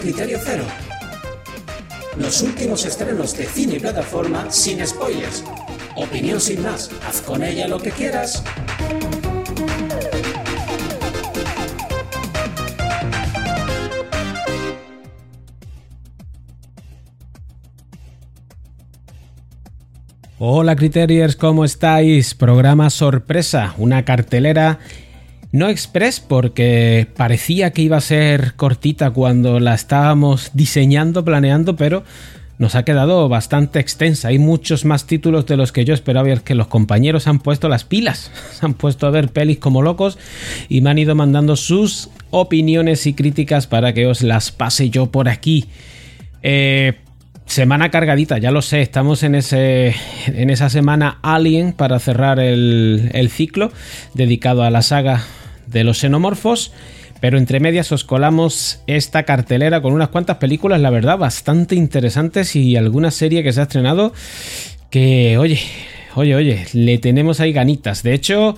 Criterio Cero. Los últimos estrenos de cine plataforma sin spoilers. Opinión sin más, haz con ella lo que quieras. Hola Criteriers, ¿cómo estáis? Programa sorpresa, una cartelera no express porque parecía que iba a ser cortita cuando la estábamos diseñando, planeando, pero nos ha quedado bastante extensa. Hay muchos más títulos de los que yo esperaba ver que los compañeros han puesto las pilas, se han puesto a ver pelis como locos y me han ido mandando sus opiniones y críticas para que os las pase yo por aquí. Eh, Semana cargadita, ya lo sé, estamos en, ese, en esa semana Alien para cerrar el, ciclo dedicado a la saga de los xenomorfos. Pero entre medias os colamos esta cartelera con unas cuantas películas, la verdad, bastante interesantes y alguna serie que se ha estrenado que, oye, oye, oye, le tenemos ahí ganitas. De hecho,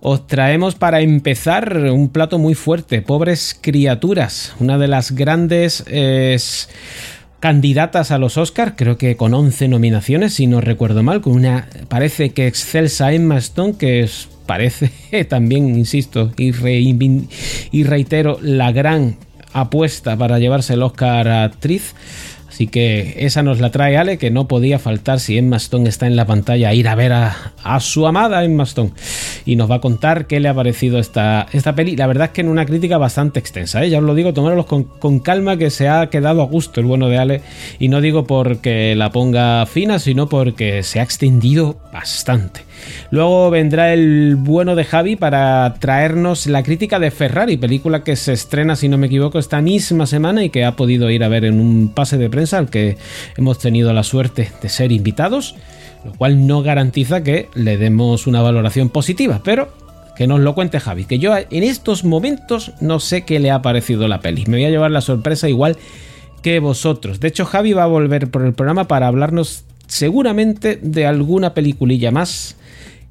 os traemos para empezar un plato muy fuerte, Pobres Criaturas, una de las grandes candidatas a los Oscars, creo que con 11 nominaciones, si no recuerdo mal, con una, parece que excelsa Emma Stone, que parece también, insisto, y, y reitero, la gran apuesta para llevarse el Oscar a actriz. Así que esa nos la trae Ale, que no podía faltar si Emma Stone está en la pantalla, ir a ver a, su amada Emma Stone. Y nos va a contar qué le ha parecido esta, esta peli. La verdad es que en una crítica bastante extensa, ¿eh? ya os lo digo, tomároslo con, con, calma, que se ha quedado a gusto el bueno de Ale. Y no digo porque la ponga fina, sino porque se ha extendido bastante. Luego vendrá el bueno de Javi para traernos la crítica de Ferrari, película que se estrena, si no me equivoco, esta misma semana y que ha podido ir a ver en un pase de prensa al que hemos tenido la suerte de ser invitados, lo cual no garantiza que le demos una valoración positiva, pero que nos lo cuente Javi, que yo en estos momentos no sé qué le ha parecido la peli. Me voy a llevar la sorpresa igual que vosotros. De hecho, Javi va a volver por el programa para hablarnos seguramente de alguna peliculilla más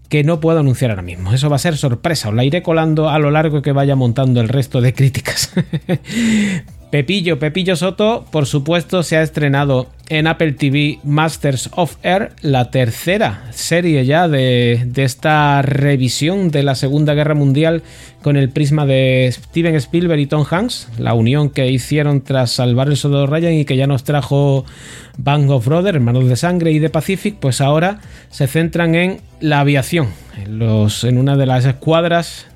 que no puedo anunciar ahora mismo. Eso va a ser sorpresa, os la iré colando a lo largo que vaya montando el resto de críticas. Pepillo, Pepillo Soto, por supuesto, se ha estrenado en Apple TV Masters of Air, la tercera serie ya de, esta revisión de la Segunda Guerra Mundial con el prisma de Steven Spielberg y Tom Hanks, la unión que hicieron tras salvar el soldado Ryan y que ya nos trajo Bang of Brothers, Hermanos de Sangre y de Pacific, pues ahora se centran en la aviación, en, los, en una de las escuadras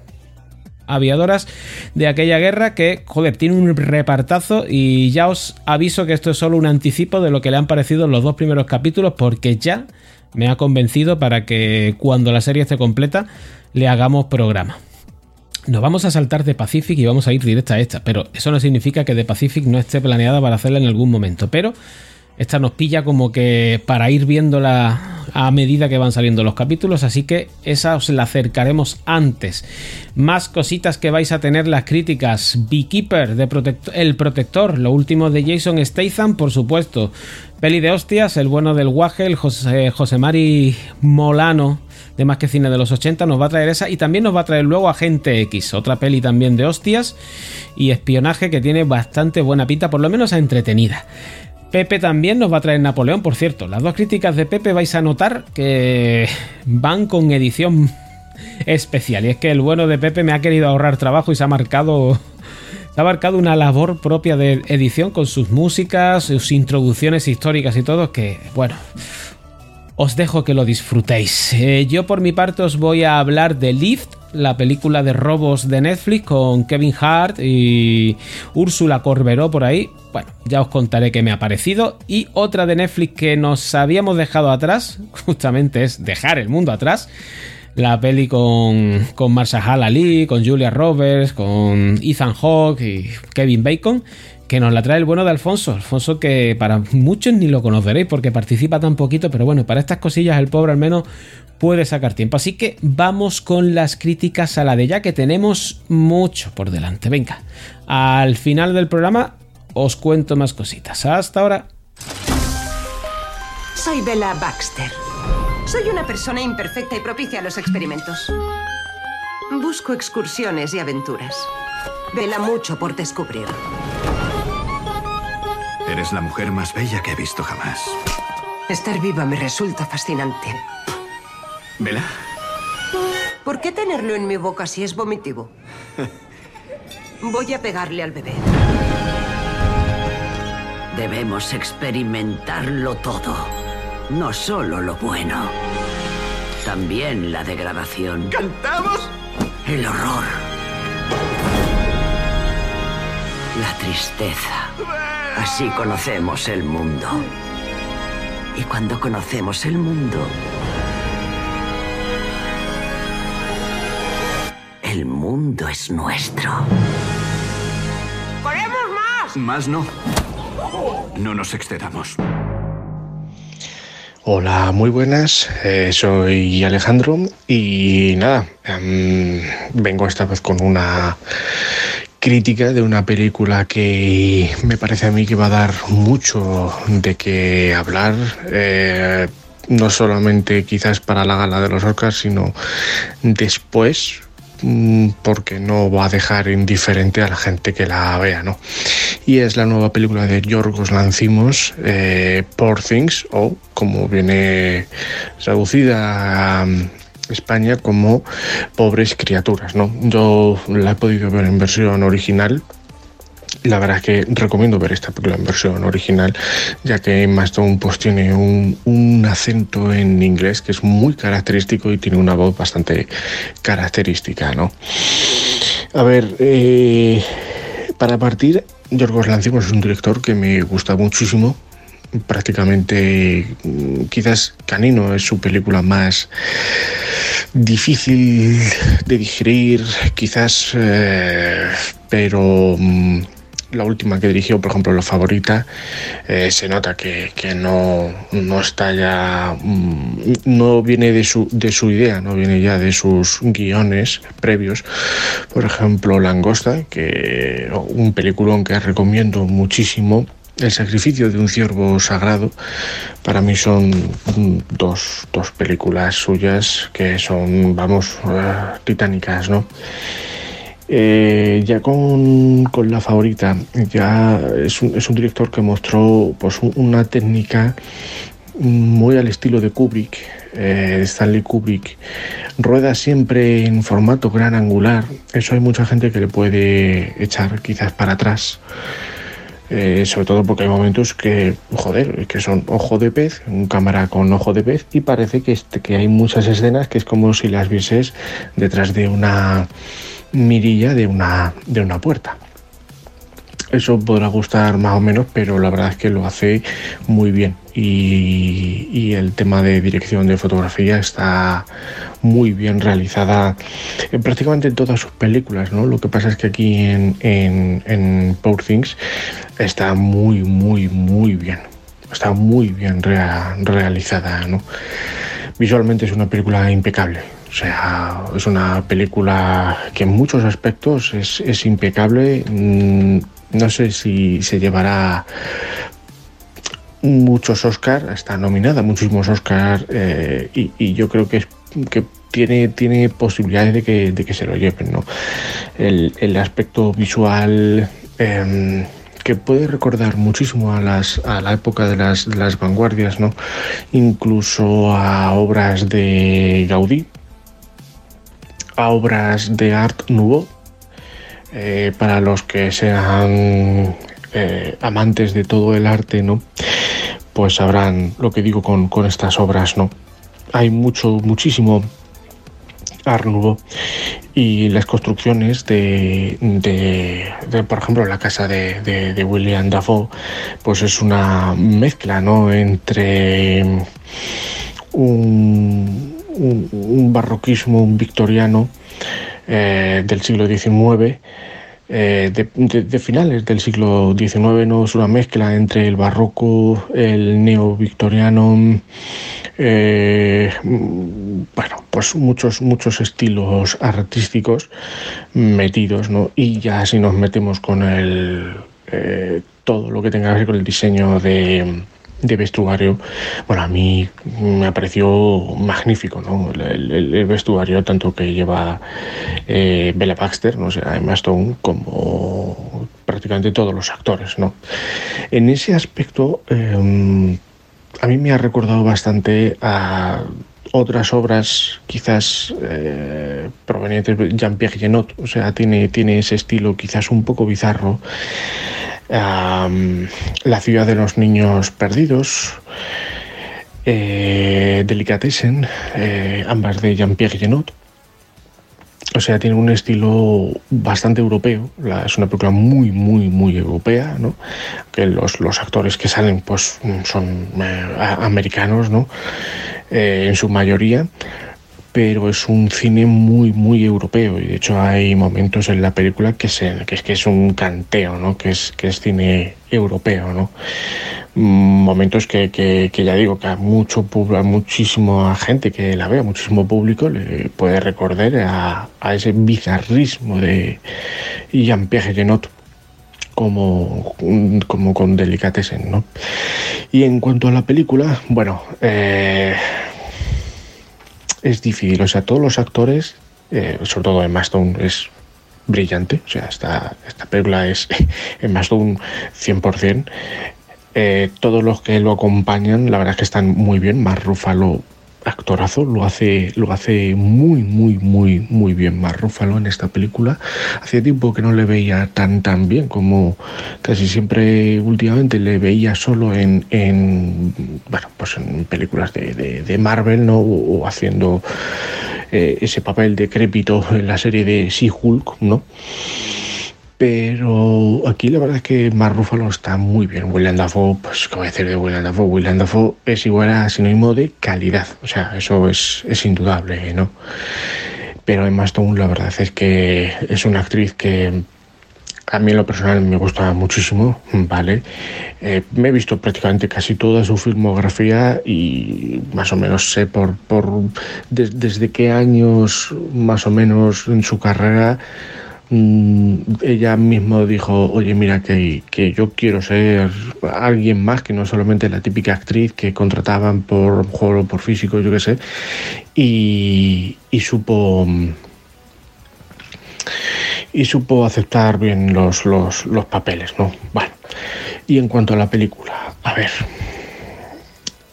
aviadoras de aquella guerra que, joder, tiene un repartazo y ya os aviso que esto es solo un anticipo de lo que le han parecido los dos primeros capítulos porque ya me ha convencido para que cuando la serie esté completa le hagamos programa. Nos vamos a saltar de Pacific y vamos a ir directa a esta, pero eso no significa que de Pacific no esté planeada para hacerla en algún momento, pero esta nos pilla como que para ir viéndola a medida que van saliendo los capítulos, así que esa os la acercaremos antes. Más cositas que vais a tener las críticas. Beekeeper, de El Protector, lo último de Jason Statham, por supuesto. Peli de hostias, el bueno del Wagel, José, José Mari Molano de Más que Cine de los 80, nos va a traer esa y también nos va a traer luego Agente X, otra peli también de hostias y espionaje que tiene bastante buena pinta, por lo menos entretenida. Pepe también nos va a traer Napoleón, por cierto. Las dos críticas de Pepe vais a notar que van con edición especial. Y es que el bueno de Pepe me ha querido ahorrar trabajo y se ha marcado. Se ha marcado una labor propia de edición con sus músicas, sus introducciones históricas y todo, que, bueno, os dejo que lo disfrutéis. Eh, yo por mi parte os voy a hablar de Lift, la película de robos de Netflix con Kevin Hart y Úrsula Corberó por ahí. Bueno, ya os contaré qué me ha parecido. Y otra de Netflix que nos habíamos dejado atrás, justamente es dejar el mundo atrás. La peli con, con Marsha Ali, con Julia Roberts, con Ethan Hawke y Kevin Bacon, que nos la trae el bueno de Alfonso. Alfonso que para muchos ni lo conoceréis porque participa tan poquito, pero bueno, para estas cosillas el pobre al menos puede sacar tiempo. Así que vamos con las críticas a la de ya que tenemos mucho por delante. Venga, al final del programa os cuento más cositas. Hasta ahora. Soy Bella Baxter. Soy una persona imperfecta y propicia a los experimentos. Busco excursiones y aventuras. Vela mucho por descubrir. Eres la mujer más bella que he visto jamás. Estar viva me resulta fascinante. ¿Vela? ¿Por qué tenerlo en mi boca si es vomitivo? Voy a pegarle al bebé. Debemos experimentarlo todo. No solo lo bueno. También la degradación. ¿Cantamos? El horror. La tristeza. Así conocemos el mundo. Y cuando conocemos el mundo, el mundo es nuestro. ¡Queremos más! Más no. No nos excedamos. Hola, muy buenas. eh, soy Alejandro y nada, em, vengo esta vez con una crítica de una película que me parece a mí que va a dar mucho de qué hablar. eh, no solamente quizás para la gala de los Oscars, sino después, porque no va a dejar indiferente a la gente que la vea, ¿no? Y es la nueva película de Yorgos Lanzimos, eh, Poor Things, o como viene traducida a España como Pobres Criaturas, ¿no? Yo la he podido ver en versión original. La verdad es que recomiendo ver esta película en versión original, ya que Emma Stone pues, tiene un, un acento en inglés que es muy característico y tiene una voz bastante característica, ¿no? A ver, eh, para partir, Yorgos Lanthimos es un director que me gusta muchísimo. Prácticamente, mm, quizás Canino es su película más difícil de digerir, quizás, eh, pero mm, la última que dirigió, por ejemplo, la favorita, eh, se nota que, que no, no está ya, mm, no viene de su, de su idea, no viene ya de sus guiones previos. Por ejemplo, Langosta, que un peliculón que recomiendo muchísimo. El sacrificio de un ciervo sagrado, para mí son mm, dos, dos películas suyas que son, vamos, eh, titánicas, ¿no? Eh, ya con, con, la favorita, ya es un, es un, director que mostró pues, una técnica muy al estilo de Kubrick, eh, Stanley Kubrick. Rueda siempre en formato gran angular. Eso hay mucha gente que le puede echar quizás para atrás. Eh, sobre todo porque hay momentos que, joder, que son ojo de pez, un cámara con ojo de pez, y parece que, este, que hay muchas escenas que es como si las vieses detrás de una mirilla de una, de una puerta. Eso podrá gustar más o menos, pero la verdad es que lo hace muy bien. Y, y, el tema de dirección de fotografía está muy bien realizada en prácticamente en todas sus películas. ¿no? Lo que pasa es que aquí en, en, en Poor Things está muy, muy, muy bien. Está muy bien rea, realizada. ¿no? Visualmente es una película impecable. O sea, es una película que en muchos aspectos es, impecable. No sé si se llevará muchos Oscars, está nominada a muchísimos Oscars eh, y, yo creo que, que tiene, tiene posibilidades de que, de que se lo lleven. ¿no? El, el aspecto visual eh, que puede recordar muchísimo a, las, a la época de las, las vanguardias, ¿no? incluso a obras de Gaudí, a obras de Art Nouveau. Eh, para los que sean eh, amantes de todo el arte, ¿no? Pues sabrán lo que digo con, con estas obras, ¿no? Hay mucho, muchísimo Art Nouveau y las construcciones de, de, por ejemplo, la casa de, de, de, William Dafoe, pues es una mezcla, ¿no? Entre un, un, barroquismo, un victoriano, eh, del siglo XIX, eh, de, finales del siglo XIX, no es una mezcla entre el barroco, el neo-victoriano, eh, bueno, pues muchos, muchos estilos artísticos metidos, ¿no? Y ya si nos metemos con el eh, todo lo que tenga que ver con el diseño de de vestuario, bueno, a mí me pareció magnífico, ¿no? El, vestuario, tanto que lleva eh, Bella Baxter, no sé, Emma Stone, como prácticamente todos los actores, ¿no? En ese aspecto, eh, a mí me ha recordado bastante a otras obras quizás eh, provenientes de Jean-Pierre Genot, o sea, tiene, tiene ese estilo quizás un poco bizarro. La ciudad de los niños perdidos, eh, Delicatessen, eh, ambas de Jean-Pierre Genot. O sea, tiene un estilo bastante europeo. Es una película muy, muy, muy europea, ¿no? Que los, actores que salen, pues, son eh, americanos, ¿no? En su mayoría. Pero es un cine muy, muy europeo. Y de hecho hay momentos en la película que, es que es un canteo, ¿no? Que es, que es cine europeo, ¿no? momentos que, que, que, ya digo que a mucho a muchísima gente que la vea, muchísimo público le puede recordar a, a ese bizarrismo de Jean-Pierre Genot como, como con Delicatessen, ¿no? Y en cuanto a la película, bueno, eh, es difícil, o sea, todos los actores, eh, sobre todo Emma Stone, es brillante, o sea, esta, esta película es Emma Stone 100%. Eh, todos los que lo acompañan, la verdad es que están muy bien. Mar Rúfalo, actorazo, lo hace, lo hace muy, muy, muy, muy bien Mar Rúfalo en esta película. Hacía tiempo que no le veía tan, tan bien como casi siempre últimamente le veía solo en, en bueno, pues en películas de, de, Marvel, ¿no? O, o haciendo eh, ese papel decrépito en la serie de She-Hulk, ¿no? Pero aquí la verdad es que Mark Ruffalo está muy bien. William Dafoe, pues, ¿qué voy a decir de William Dafoe? William Dafoe es igual a sinónimo de calidad. O sea, eso es, es indudable, ¿no? Pero Emma Stone, la verdad es que es una actriz que a mí en lo personal me gusta muchísimo, ¿vale? Eh, me he visto prácticamente casi toda su filmografía y más o menos sé por, por des, desde qué años más o menos en su carrera ella mismo dijo, oye, mira, que, que, yo quiero ser alguien más que no solamente la típica actriz que contrataban por juego por físico, yo qué sé, y, y supo y supo aceptar bien los, los, los papeles, ¿no? Y en cuanto a la película, a ver,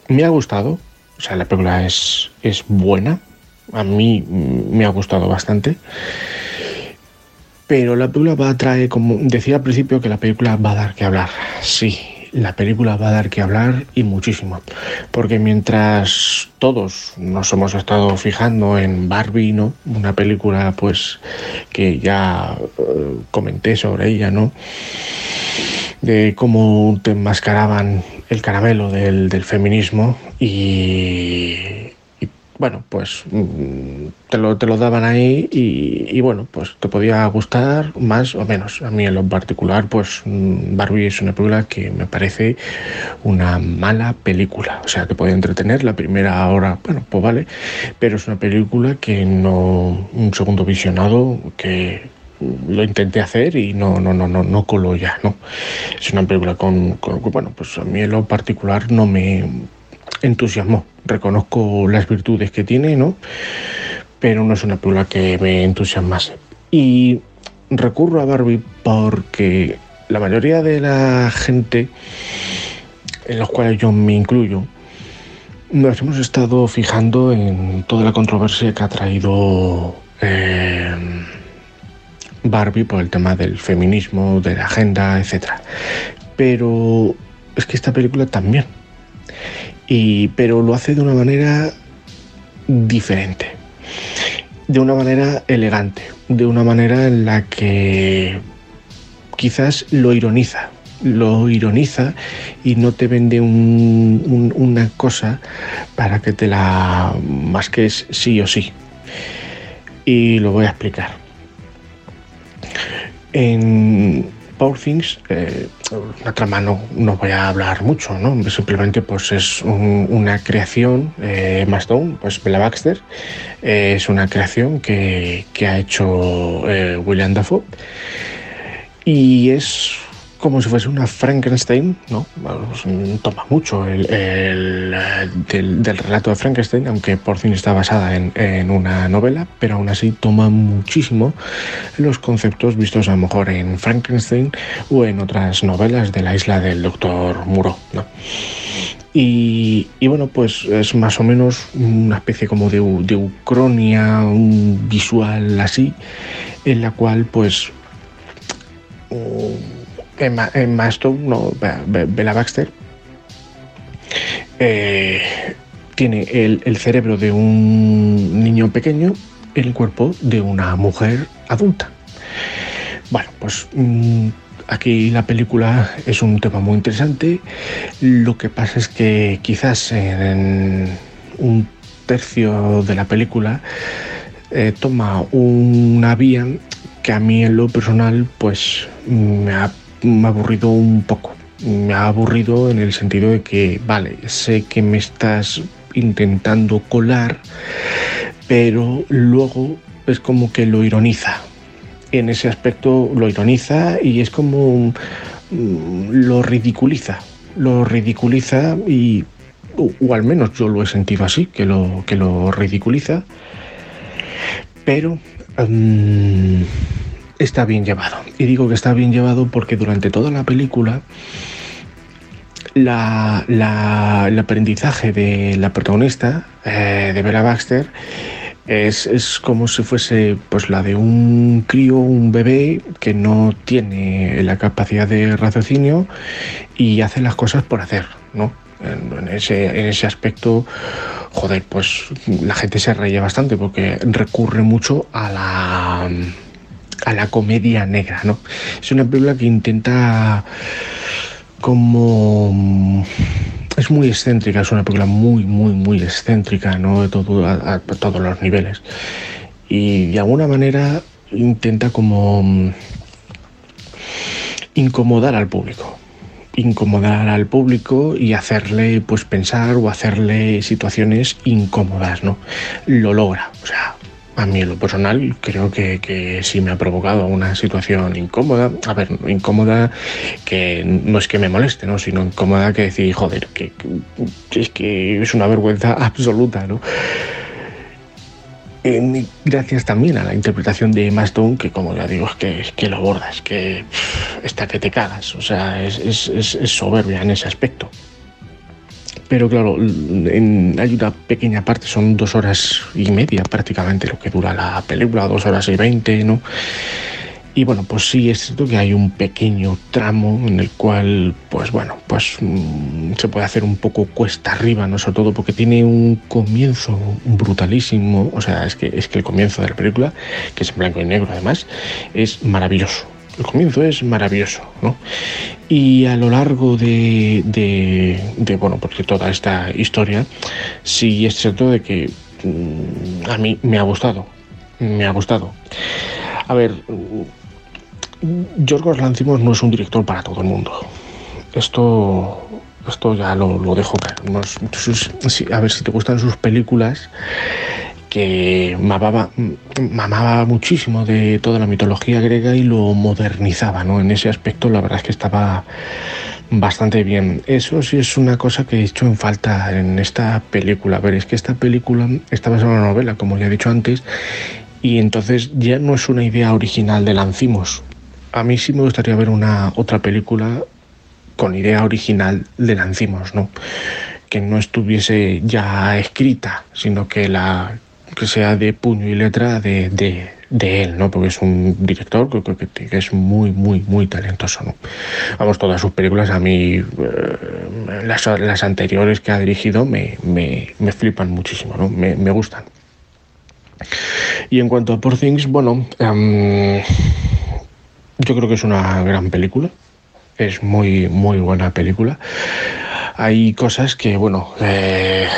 me ha gustado, o sea, la película es, es buena, a mí me ha gustado bastante pero la película va a traer, como decía al principio, que la película va a dar que hablar. Sí, la película va a dar que hablar y muchísimo. Porque mientras todos nos hemos estado fijando en Barbie, ¿no? Una película, pues, que ya eh, comenté sobre ella, ¿no? De cómo te enmascaraban el caramelo del, del feminismo y bueno, pues te lo, te lo daban ahí y, bueno, pues te podía gustar más o menos. A mí en lo particular, pues Barbie es una película que me parece una mala película. O sea, te puede entretener la primera hora, bueno, pues vale, pero es una película que no, un segundo visionado que lo intenté hacer y no, no, no, no, no coló ya, ¿no? Es una película con, con bueno, pues a mí en lo particular no me entusiasmó. Reconozco las virtudes que tiene, ¿no? Pero no es una película que me entusiasmase. Y recurro a Barbie porque la mayoría de la gente, en los cuales yo me incluyo, nos hemos estado fijando en toda la controversia que ha traído eh, Barbie por el tema del feminismo, de la agenda, etc. Pero es que esta película también pero lo hace de una manera diferente, de una manera elegante, de una manera en la que quizás lo ironiza, lo ironiza y no te vende un, un, una cosa para que te la masques sí o sí. Y lo voy a explicar. En, Power Things, eh, la trama no, voy a hablar mucho, ¿no? Simplemente pues es un, una creación, eh, Stone, pues Bella Baxter, eh, es una creación que, que ha hecho eh, William Dafoe y es como si fuese una Frankenstein, ¿no? Pues, toma mucho el, el, del, del, relato de Frankenstein, aunque por fin está basada en, en, una novela, pero aún así toma muchísimo los conceptos vistos a lo mejor en Frankenstein o en otras novelas de la isla del doctor Muro, ¿no? Y, y, bueno, pues es más o menos una especie como de, de ucronia, un visual así, en la cual pues Emma, Emma Stone, Bella Baxter, eh, tiene el, cerebro de un niño pequeño, el cuerpo de una mujer adulta. Bueno, pues mmm, aquí la película es un tema muy interesante. Lo que pasa es que quizás en un tercio de la película eh, toma una vía que a mí en lo personal pues me ha aburrido un poco. Me ha aburrido en el sentido de que, vale, sé que me estás intentando colar, pero luego es como que lo ironiza. En ese aspecto lo ironiza y es como lo ridiculiza. Lo ridiculiza y, o, al menos yo lo he sentido así, que lo, que lo ridiculiza. Pero um, está bien llevado. Y digo que está bien llevado porque durante toda la película la, el aprendizaje de la protagonista, eh, de Bella Baxter, es, es, como si fuese pues la de un crío, un bebé que no tiene la capacidad de raciocinio y hace las cosas por hacer, ¿no? En, en, ese, en ese aspecto, joder, pues la gente se reía bastante porque recurre mucho a la a la comedia negra, ¿no? Es una película que intenta como es muy excéntrica, es una película muy, muy, muy excéntrica, ¿no? De todo, a, a todos los niveles. Y de alguna manera intenta como incomodar al público incomodar al público y hacerle pues pensar o hacerle situaciones incómodas, ¿no? Lo logra, o sea, a mí en lo personal creo que, que, sí me ha provocado una situación incómoda. A ver, incómoda que no es que me moleste, ¿no? sino incómoda que decir, joder, que, que es que es una vergüenza absoluta, ¿no? Eh, gracias también a la interpretación de Emma Stone, que como ya digo, es que, es que lo bordas, que pff, está que te cagas, o sea, es, es, es soberbia en ese aspecto pero claro, hay una pequeña parte, son dos horas y media prácticamente lo que dura la película, dos horas y veinte, ¿no? Y bueno, pues sí es cierto que hay un pequeño tramo en el cual, pues bueno, pues mmm, se puede hacer un poco cuesta arriba, ¿no? Sobre todo porque tiene un comienzo brutalísimo, o sea, es que, es que el comienzo de la película, que es en blanco y negro además, es maravilloso. El comienzo es maravilloso, ¿no? Y a lo largo de, de, de bueno, porque toda esta historia, sí es cierto de que mmm, a mí me ha gustado, me ha gustado. A ver, Yorgos Lanzimos no es un director para todo el mundo. Esto, esto ya lo, lo dejo a ver si te gustan sus películas, que mamaba, muchísimo de toda la mitología griega y lo modernizaba, ¿no? En ese aspecto la verdad es que estaba bastante bien. Eso sí es una cosa que he hecho en falta en esta película. A ver, es que esta película está basada en una novela, como ya he dicho antes, y entonces ya no es una idea original de Lancimos. A mí sí me gustaría ver una otra película con idea original de Lancimos, ¿no? Que no estuviese ya escrita, sino que la que sea de puño y letra de, de, de él, ¿no? Porque es un director que, que, que, es muy, muy, muy talentoso, ¿no? Vamos, todas sus películas a mí, eh, las, las, anteriores que ha dirigido me, me, me flipan muchísimo, ¿no? Me, me, gustan. Y en cuanto a Poor Things, bueno, um, yo creo que es una gran película. Es muy, muy buena película. Hay cosas que, bueno, eh,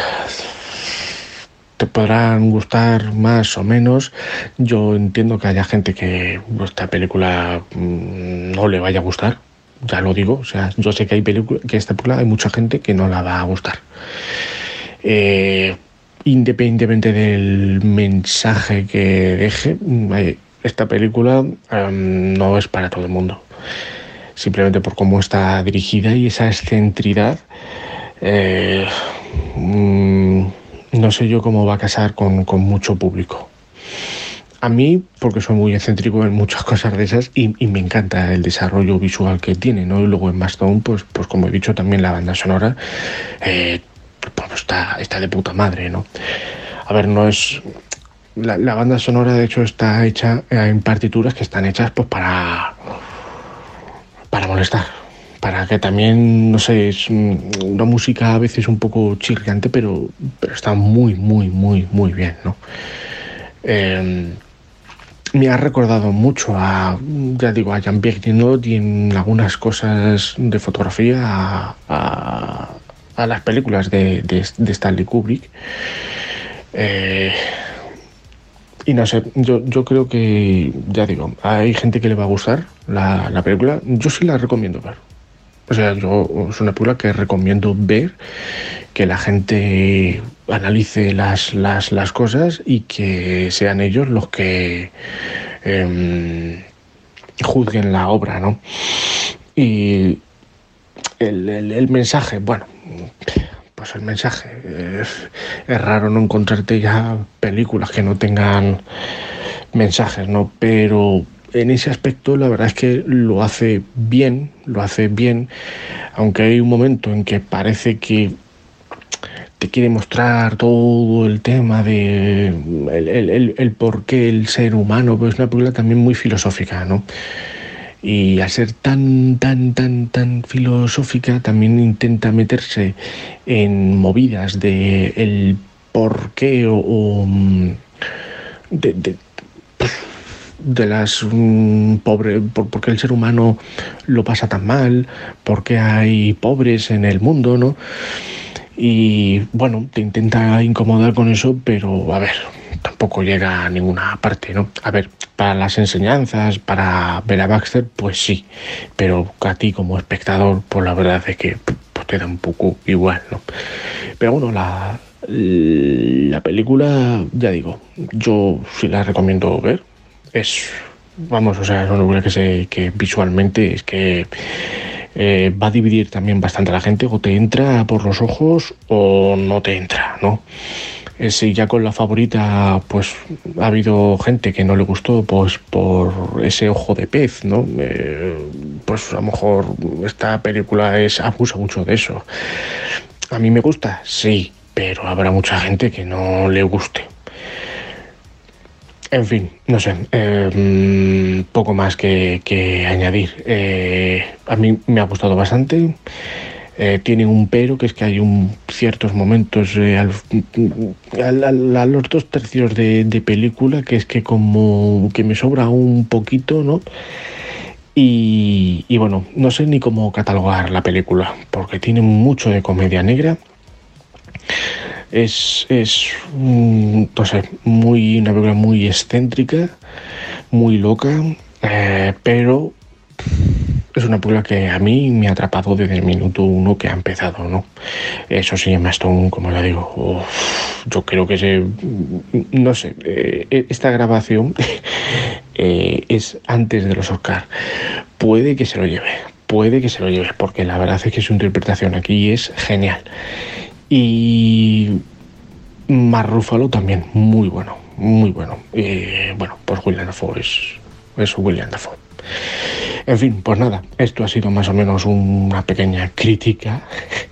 podrán gustar más o menos. Yo entiendo que haya gente que esta película mm, no le vaya a gustar. Ya lo digo, o sea, yo sé que hay película, que esta película hay mucha gente que no la va a gustar. Eh, independientemente del mensaje que deje, esta película no es para todo el mundo. simplemente por cómo está dirigida y esa excentridad. Eh, mm, no sé yo cómo va a casar con, con mucho público. A mí, porque soy muy excéntrico en muchas cosas de esas y, y me encanta el desarrollo visual que tiene, ¿no? Y luego en Mastodon, pues, pues como he dicho, también la banda sonora eh, pues está, está de puta madre, ¿no? A ver, no es... La, la banda sonora, de hecho, está hecha en partituras que están hechas pues para... para molestar. Para que también, no sé, es una música a veces un poco chirriante, pero, pero está muy, muy, muy, muy bien, ¿no? Eh, me ha recordado mucho a, ya digo, a Jean-Pierre y en algunas cosas de fotografía a, las películas de, de, de Stanley Kubrick. Eh, y no sé, yo, yo creo que, ya digo, hay gente que le va a gustar la, la película. Yo sí la recomiendo ver. O sea, yo es una película que recomiendo ver, que la gente analice las, las, las cosas y que sean ellos los que eh, juzguen la obra, ¿no? Y el, el, mensaje, bueno, pues el mensaje, es raro no encontrarte ya películas que no tengan mensajes, ¿no? Pero en ese aspecto la verdad es que lo hace bien, lo hace bien, aunque hay un momento en que parece que te quiere mostrar todo el tema de el, el, el por qué el ser humano, pues es una película también muy filosófica, ¿no? Y al ser tan, tan, tan, tan filosófica, también intenta meterse en movidas de el por qué o, de, de de las um, pobres, por, porque el ser humano lo pasa tan mal, porque hay pobres en el mundo, ¿no? Y bueno, te intenta incomodar con eso, pero a ver, tampoco llega a ninguna parte, ¿no? A ver, para las enseñanzas, para ver a Baxter, pues sí, pero a ti como espectador, pues la verdad es que pues, te da un poco igual, ¿no? Pero bueno, la, la película, ya digo, yo sí la recomiendo ver, es, vamos, o sea, es una que, se, que visualmente es que eh, va a dividir también bastante a la gente, o te entra por los ojos o no te entra, ¿no? Eh, si ya con la favorita, pues ha habido gente que no le gustó, pues por ese ojo de pez, ¿no? Eh, pues a lo mejor esta película es abusa mucho de eso. A mí me gusta, sí, pero habrá mucha gente que no le guste. En fin, no sé, eh, poco más que, añadir. Eh, a mí me ha gustado bastante. Eh, tiene un pero, que es que hay un, ciertos momentos eh, al, a los dos tercios de, película que es que como que me sobra un poquito, ¿no? Y bueno, no sé ni cómo catalogar la película, porque tiene mucho de comedia negra es, es no sé, muy, una película muy excéntrica, muy loca, eh, pero es una película que a mí me ha atrapado desde el minuto uno que ha empezado, ¿no? Eso sí, Emma Stone, como le digo, uf, yo creo que se, no sé, eh, esta grabación eh, es antes de los Oscar. Puede que se lo lleve, puede que se lo lleve, porque la verdad es que su interpretación aquí es genial. Y Marrúfalo también, muy bueno, muy bueno. Y bueno, pues William Dafoe es, es William Dafoe. En fin, pues nada, esto ha sido más o menos una pequeña crítica,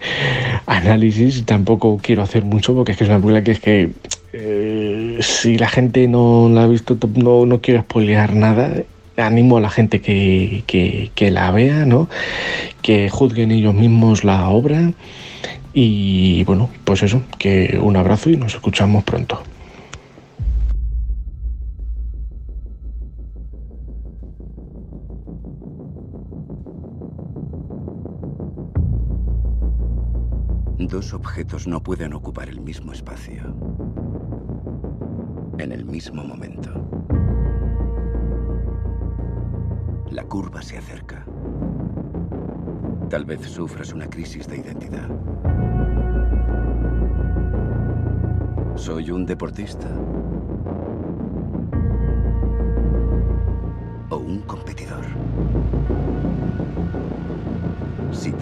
análisis. Tampoco quiero hacer mucho porque es que es una película que es que eh, si la gente no la ha visto, no, no quiero spoilear nada. Animo a la gente que, que, que la vea, ¿no? Que juzguen ellos mismos la obra y bueno, pues eso, que un abrazo y nos escuchamos pronto. Dos objetos no pueden ocupar el mismo espacio en el mismo momento. La curva se acerca. Tal vez sufras una crisis de identidad. ¿Soy un deportista? ¿O un competidor?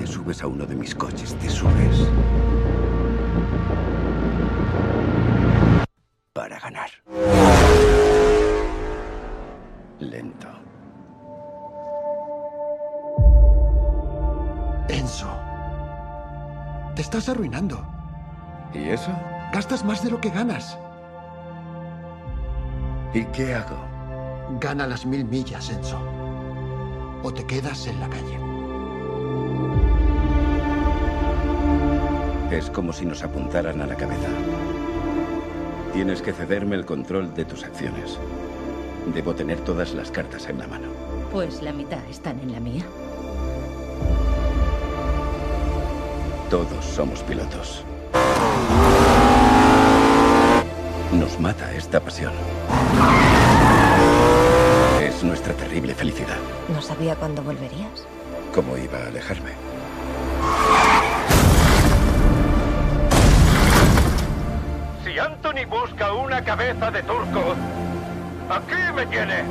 subes a uno de mis coches, te subes estás arruinando. ¿Y eso? Gastas más de lo que ganas. ¿Y qué hago? Gana las mil millas, Enzo. O te quedas en la calle. Es como si nos apuntaran a la cabeza. Tienes que cederme el control de tus acciones. Debo tener todas las cartas en la mano. Pues la mitad están en la mía. Todos somos pilotos. Nos mata esta pasión. Es nuestra terrible felicidad. No sabía cuándo volverías. ¿Cómo iba a alejarme? Si Anthony busca una cabeza de turco, aquí me tiene.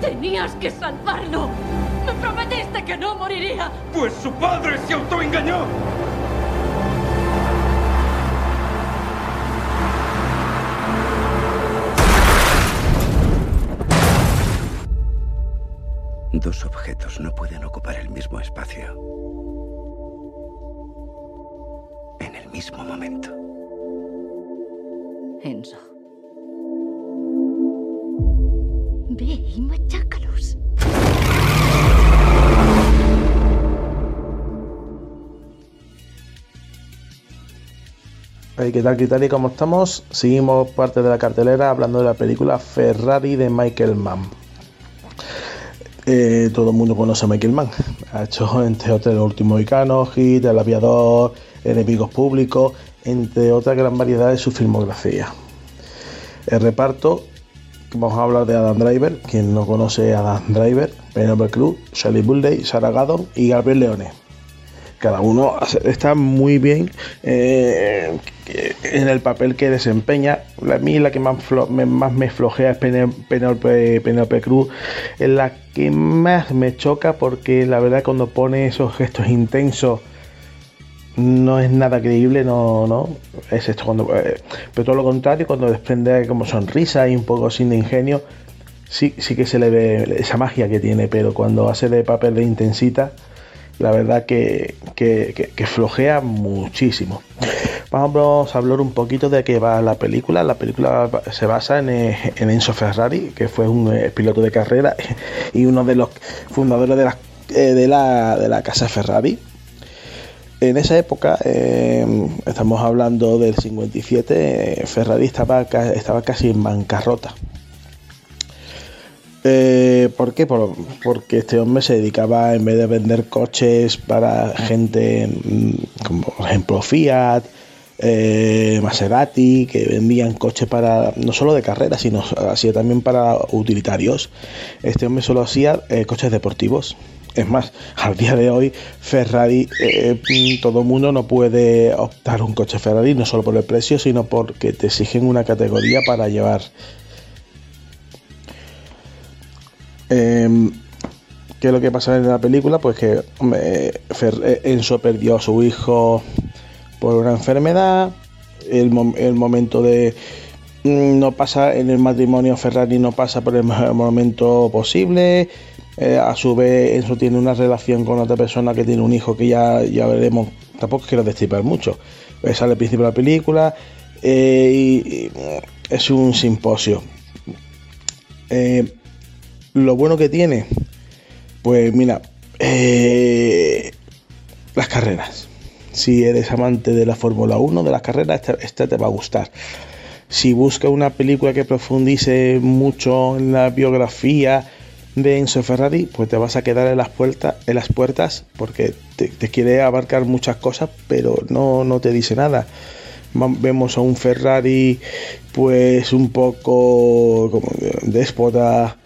Tenías que salvarlo. Me prometiste que no moriría. Pues su padre se autoengañó. Dos objetos no pueden ocupar el mismo espacio. En el mismo momento. Enzo. Ve y machácalos. ¿Qué tal, qué tal y cómo estamos? Seguimos parte de la cartelera hablando de la película Ferrari de Michael Mann. Eh, todo el mundo conoce a Michael Mann. Ha hecho, entre otros, El último Vicano, Hit, El aviador, Enemigos públicos, entre otras gran variedad de su filmografía. El reparto, vamos a hablar de Adam Driver, quien no conoce a Adam Driver, Penelope Cruz, Shelley Bulley, Sarah Gaddon y Gabriel Leone. Cada uno está muy bien eh, en el papel que desempeña. A mí la que más, me, más me flojea es Pene- Penélope, Penélope Cruz. Es la que más me choca porque la verdad cuando pone esos gestos intensos no es nada creíble, no, no. Es esto cuando. eh, pero todo lo contrario, cuando desprende como sonrisa y un poco sin ingenio, sí, sí que se le ve esa magia que tiene, pero cuando hace de papel de intensita, la verdad que, que- flojea muchísimo. Vamos a hablar un poquito de qué va la película. La película se basa en, eh, en Enzo Ferrari, que fue un eh, piloto de carrera y uno de los fundadores de la, eh, de la, de la casa Ferrari. En esa época, eh, estamos hablando del 57, eh, Ferrari estaba casi en bancarrota. Eh, ¿Por qué? Por- porque este hombre se dedicaba, en vez de vender coches para gente mm, como por ejemplo Fiat, eh, Maserati, que vendían coches para no solo de carrera, sino hacía también para utilitarios. Este hombre solo hacía eh, coches deportivos. Es más, al día de hoy Ferrari, mm, todo mundo no puede optar un coche Ferrari, no solo por el precio, sino porque te exigen una categoría para llevar Em, ¿Qué es lo que pasa en la película? Pues que eh, Enzo perdió a su hijo por una enfermedad. El, el momento de. mm, No pasa en el matrimonio Ferrari, no pasa por el mejor momento posible. Eh, a su vez, Enzo tiene una relación con otra persona que tiene un hijo que ya, ya veremos. Tampoco quiero destripar mucho. Eh, sale al principio de la película. y, es un simposio. Lo bueno que tiene, pues mira, eh, las carreras. Si eres amante de la Fórmula 1, de las carreras, esta, te va a gustar. Si buscas una película que profundice mucho en la biografía de Enzo Ferrari, pues te vas a quedar en las puertas, en las puertas porque te, quiere abarcar muchas cosas, pero no, no te dice nada. Vemos a un Ferrari, pues un poco como déspota,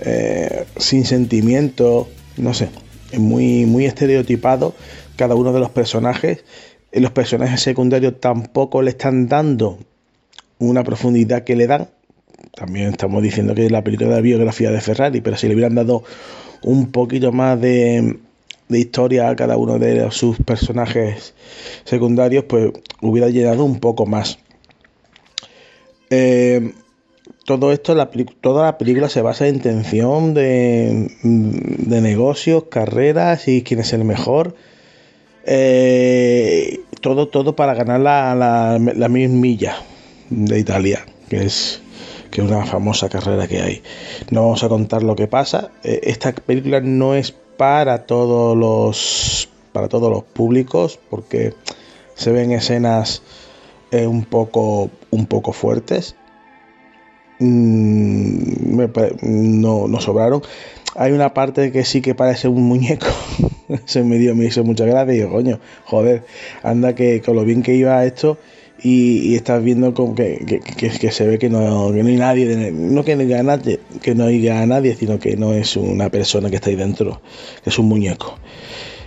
eh, sin sentimiento, no sé, es muy, muy estereotipado cada uno de los personajes. Eh, Los personajes secundarios tampoco le están dando una profundidad que le dan. También estamos diciendo que es la película de la biografía de Ferrari, pero si le hubieran dado un poquito más de, de historia a cada uno de sus personajes secundarios, pues hubiera llenado un poco más. Eh, todo esto, toda la película se basa en tensión de, de negocios, carreras y quién es el mejor. Eh, todo, todo para ganar la, la, la mil milla de Italia, que es, que es una famosa carrera que hay. No vamos a contar lo que pasa. Eh, esta película no es para todos los para todos los públicos porque se ven escenas eh, un poco un poco fuertes mm, no, sobraron hay una parte que sí que parece un muñeco se me dio me hizo mucha gracia y digo coño joder anda que con lo bien que iba esto y, estás viendo como que, se ve que no, que no hay nadie, no que no haya nadie, que no haya nadie, sino que no es una persona que está ahí dentro, que es un muñeco.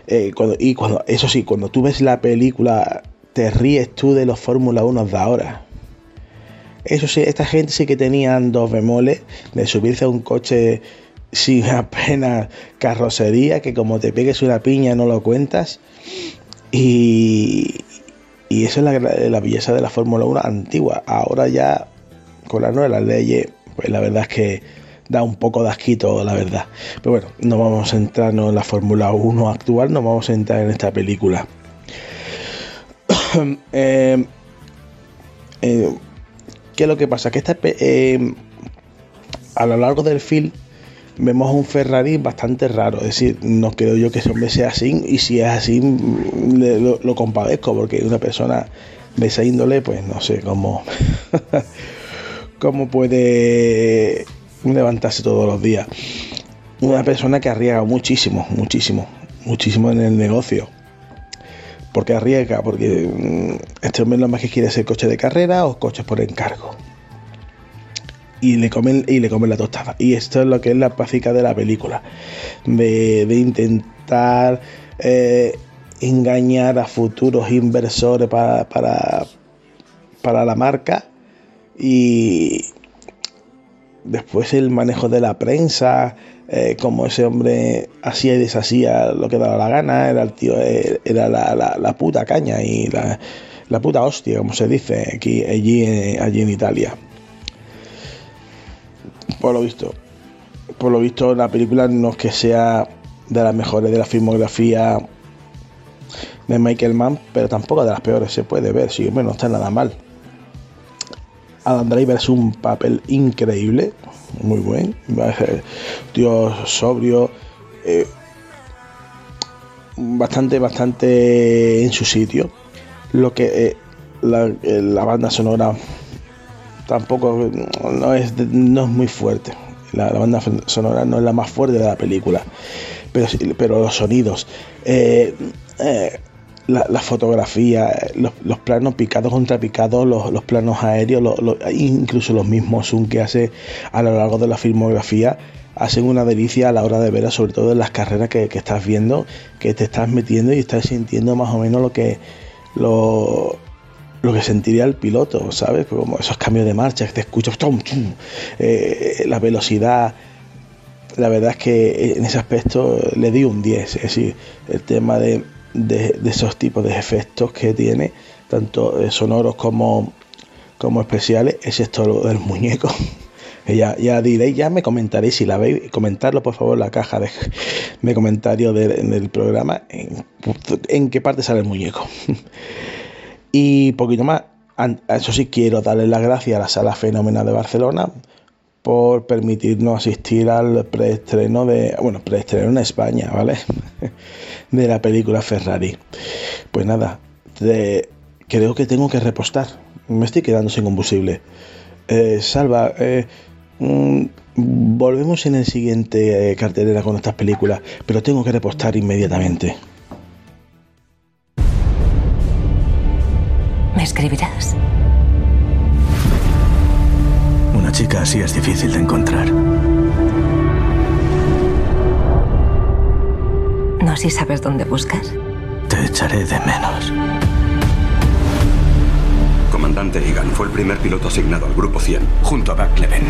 Eh, y cuando, eso sí, cuando tú ves la película, te ríes tú de los Fórmula 1 de ahora. Eso sí, esta gente sí que tenían dos bemoles de subirse a un coche sin apenas carrocería, que como te pegues una piña no lo cuentas. Y, y eso es la, belleza de la Fórmula 1 antigua. Ahora ya, con las nuevas leyes, pues la verdad es que da un poco de asquito, la verdad. Pero bueno, no vamos a entrar en la Fórmula 1 actual, no vamos a entrar en esta película. Eh, eh, ¿Qué lo que pasa? Que esta, eh, a lo largo del film vemos un Ferrari bastante raro. Es decir, no creo yo que ese hombre sea así. Y si es así, lo, compadezco, porque una persona de esa índole, pues no sé cómo, cómo puede levantarse todos los días. Una persona que arriesga muchísimo, muchísimo, muchísimo en el negocio. Porque arriesga? Porque mm, este hombre lo más que quiere ser coche de carrera o coches por encargo y le comen y le comen la tostada. Y esto es lo que es la práctica de la película. De, intentar eh, engañar a futuros inversores para, para, para la marca. Y después el manejo de la prensa. Eh, como ese hombre hacía y deshacía lo que daba la gana, era el tío, eh, era la, la, puta caña y la, la, puta hostia, como se dice aquí, allí, allí en Italia por lo visto. Por lo visto, la película no es que sea de las mejores de la filmografía de Michael Mann, pero tampoco de las peores, se puede ver, sí, bueno, no está nada mal. Adam Driver es un papel increíble, muy buen, tío sobrio, eh, bastante, bastante en su sitio. Lo que eh, la, eh, la, banda sonora tampoco no es, no es muy fuerte. La, banda sonora no es la más fuerte de la película, pero, pero los sonidos, eh, la, fotografía, los, planos picados contra picados, los, planos aéreos, incluso los mismos zoom que hace a lo largo de la filmografía, hacen una delicia a la hora de ver, sobre todo en las carreras que, estás viendo, que te estás metiendo y estás sintiendo más o menos lo que lo, lo que sentiría el piloto, ¿sabes? Pues como esos cambios de marcha que te escuchas, eh, la velocidad. La verdad es que en ese aspecto le di un 10, es decir, el tema de, esos tipos de efectos que tiene, tanto eh, sonoros como, como especiales, excepto lo del muñeco. ya, ya diréis, ya me comentaréis si la veis, comentarlo por favor en la caja de, de comentarios del programa, en, en qué parte sale el muñeco. Y poquito más. Eso sí, quiero darle las gracias a la Sala Fenómena de Barcelona por permitirnos asistir al preestreno de, bueno, preestreno en España, ¿vale? de la película Ferrari. Pues nada, creo que tengo que repostar. Me estoy quedando sin combustible. Eh, salva, eh, mm, volvemos en el siguiente eh, cartelera con estas películas, pero tengo que repostar inmediatamente. ¿Me escribirás? Chica así es difícil de encontrar. ¿No si sabes dónde buscas? Te echaré de menos. Comandante Egan fue el primer piloto asignado al Grupo 100, junto a Buck Leven.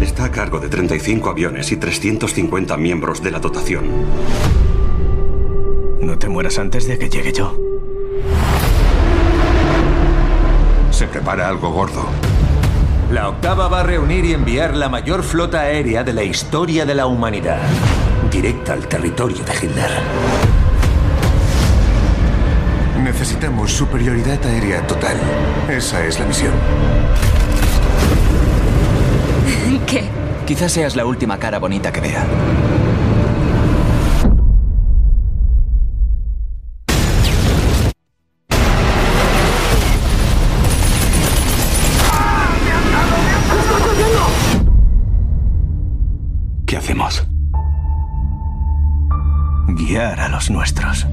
Está a cargo de 35 aviones y 350 miembros de la dotación. No te mueras antes de que llegue yo. Se prepara algo gordo. La octava va a reunir y enviar la mayor flota aérea de la historia de la humanidad. Directa al territorio de Hitler. Necesitamos superioridad aérea total. Esa es la misión. ¿Qué? Quizás seas la última cara bonita que vea. Los nuestros.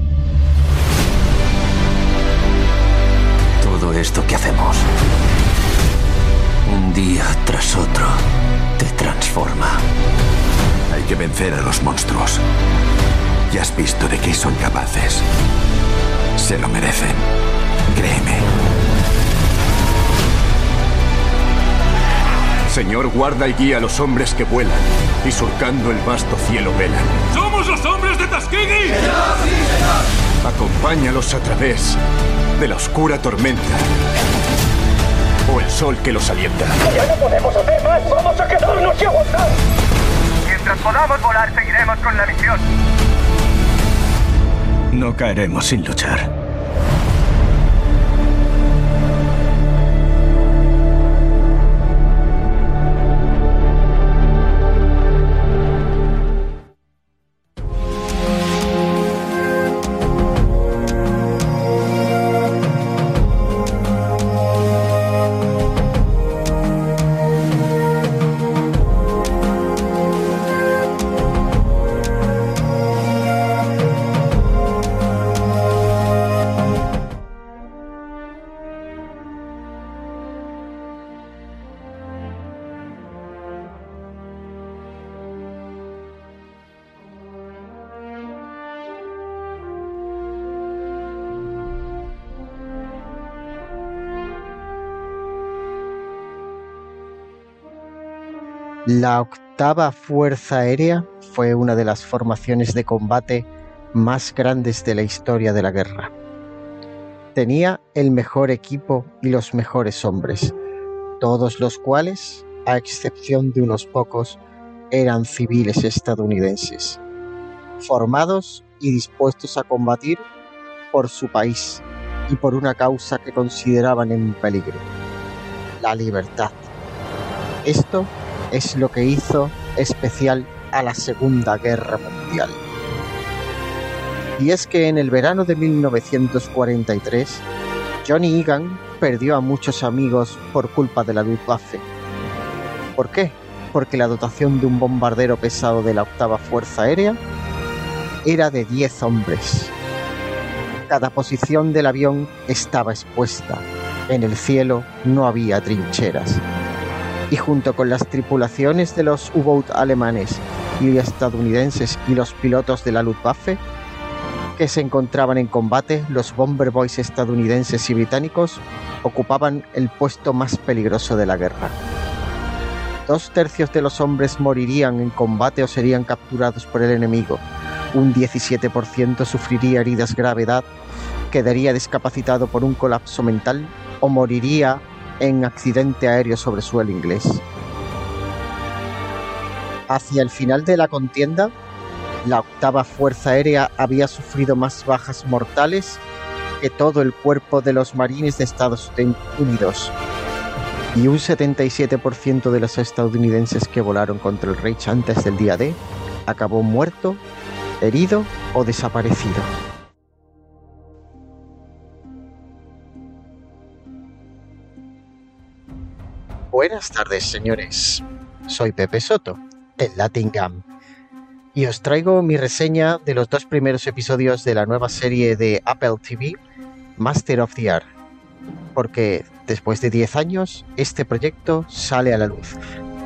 Todo esto que hacemos, un día tras otro, te transforma. Hay que vencer a los monstruos. Ya has visto de qué son capaces. Se lo merecen. Créeme. Señor, guarda y guía a los hombres que vuelan y surcando el vasto cielo velan. ¡Somos los hombres de Tuskegee! Acompáñalos a través de la oscura tormenta o el sol que los alienta. ¡Ya no podemos hacer más! ¡Vamos a quedarnos y aguantar! Mientras podamos volar, seguiremos con la misión. No caeremos sin luchar. La octava Fuerza Aérea fue una de las formaciones de combate más grandes de la historia de la guerra. Tenía el mejor equipo y los mejores hombres, todos los cuales, a excepción de unos pocos, eran civiles estadounidenses, formados y dispuestos a combatir por su país y por una causa que consideraban en peligro, la libertad. Esto es lo que hizo especial a la Segunda Guerra Mundial. Y es que en el verano de 1943, Johnny Egan perdió a muchos amigos por culpa de la Luftwaffe. ¿Por qué? Porque la dotación de un bombardero pesado de la octava Fuerza Aérea era de 10 hombres. Cada posición del avión estaba expuesta. En el cielo no había trincheras y junto con las tripulaciones de los U-Boat alemanes y estadounidenses y los pilotos de la Luftwaffe que se encontraban en combate, los Bomber Boys estadounidenses y británicos ocupaban el puesto más peligroso de la guerra. Dos tercios de los hombres morirían en combate o serían capturados por el enemigo. Un 17% sufriría heridas gravedad, quedaría discapacitado por un colapso mental o moriría en accidente aéreo sobre suelo inglés. Hacia el final de la contienda, la octava Fuerza Aérea había sufrido más bajas mortales que todo el cuerpo de los marines de Estados Unidos. Y un 77% de los estadounidenses que volaron contra el Reich antes del día D acabó muerto, herido o desaparecido. Buenas tardes, señores. Soy Pepe Soto, el Latin Gam, y os traigo mi reseña de los dos primeros episodios de la nueva serie de Apple TV, Master of the Air, porque después de 10 años este proyecto sale a la luz,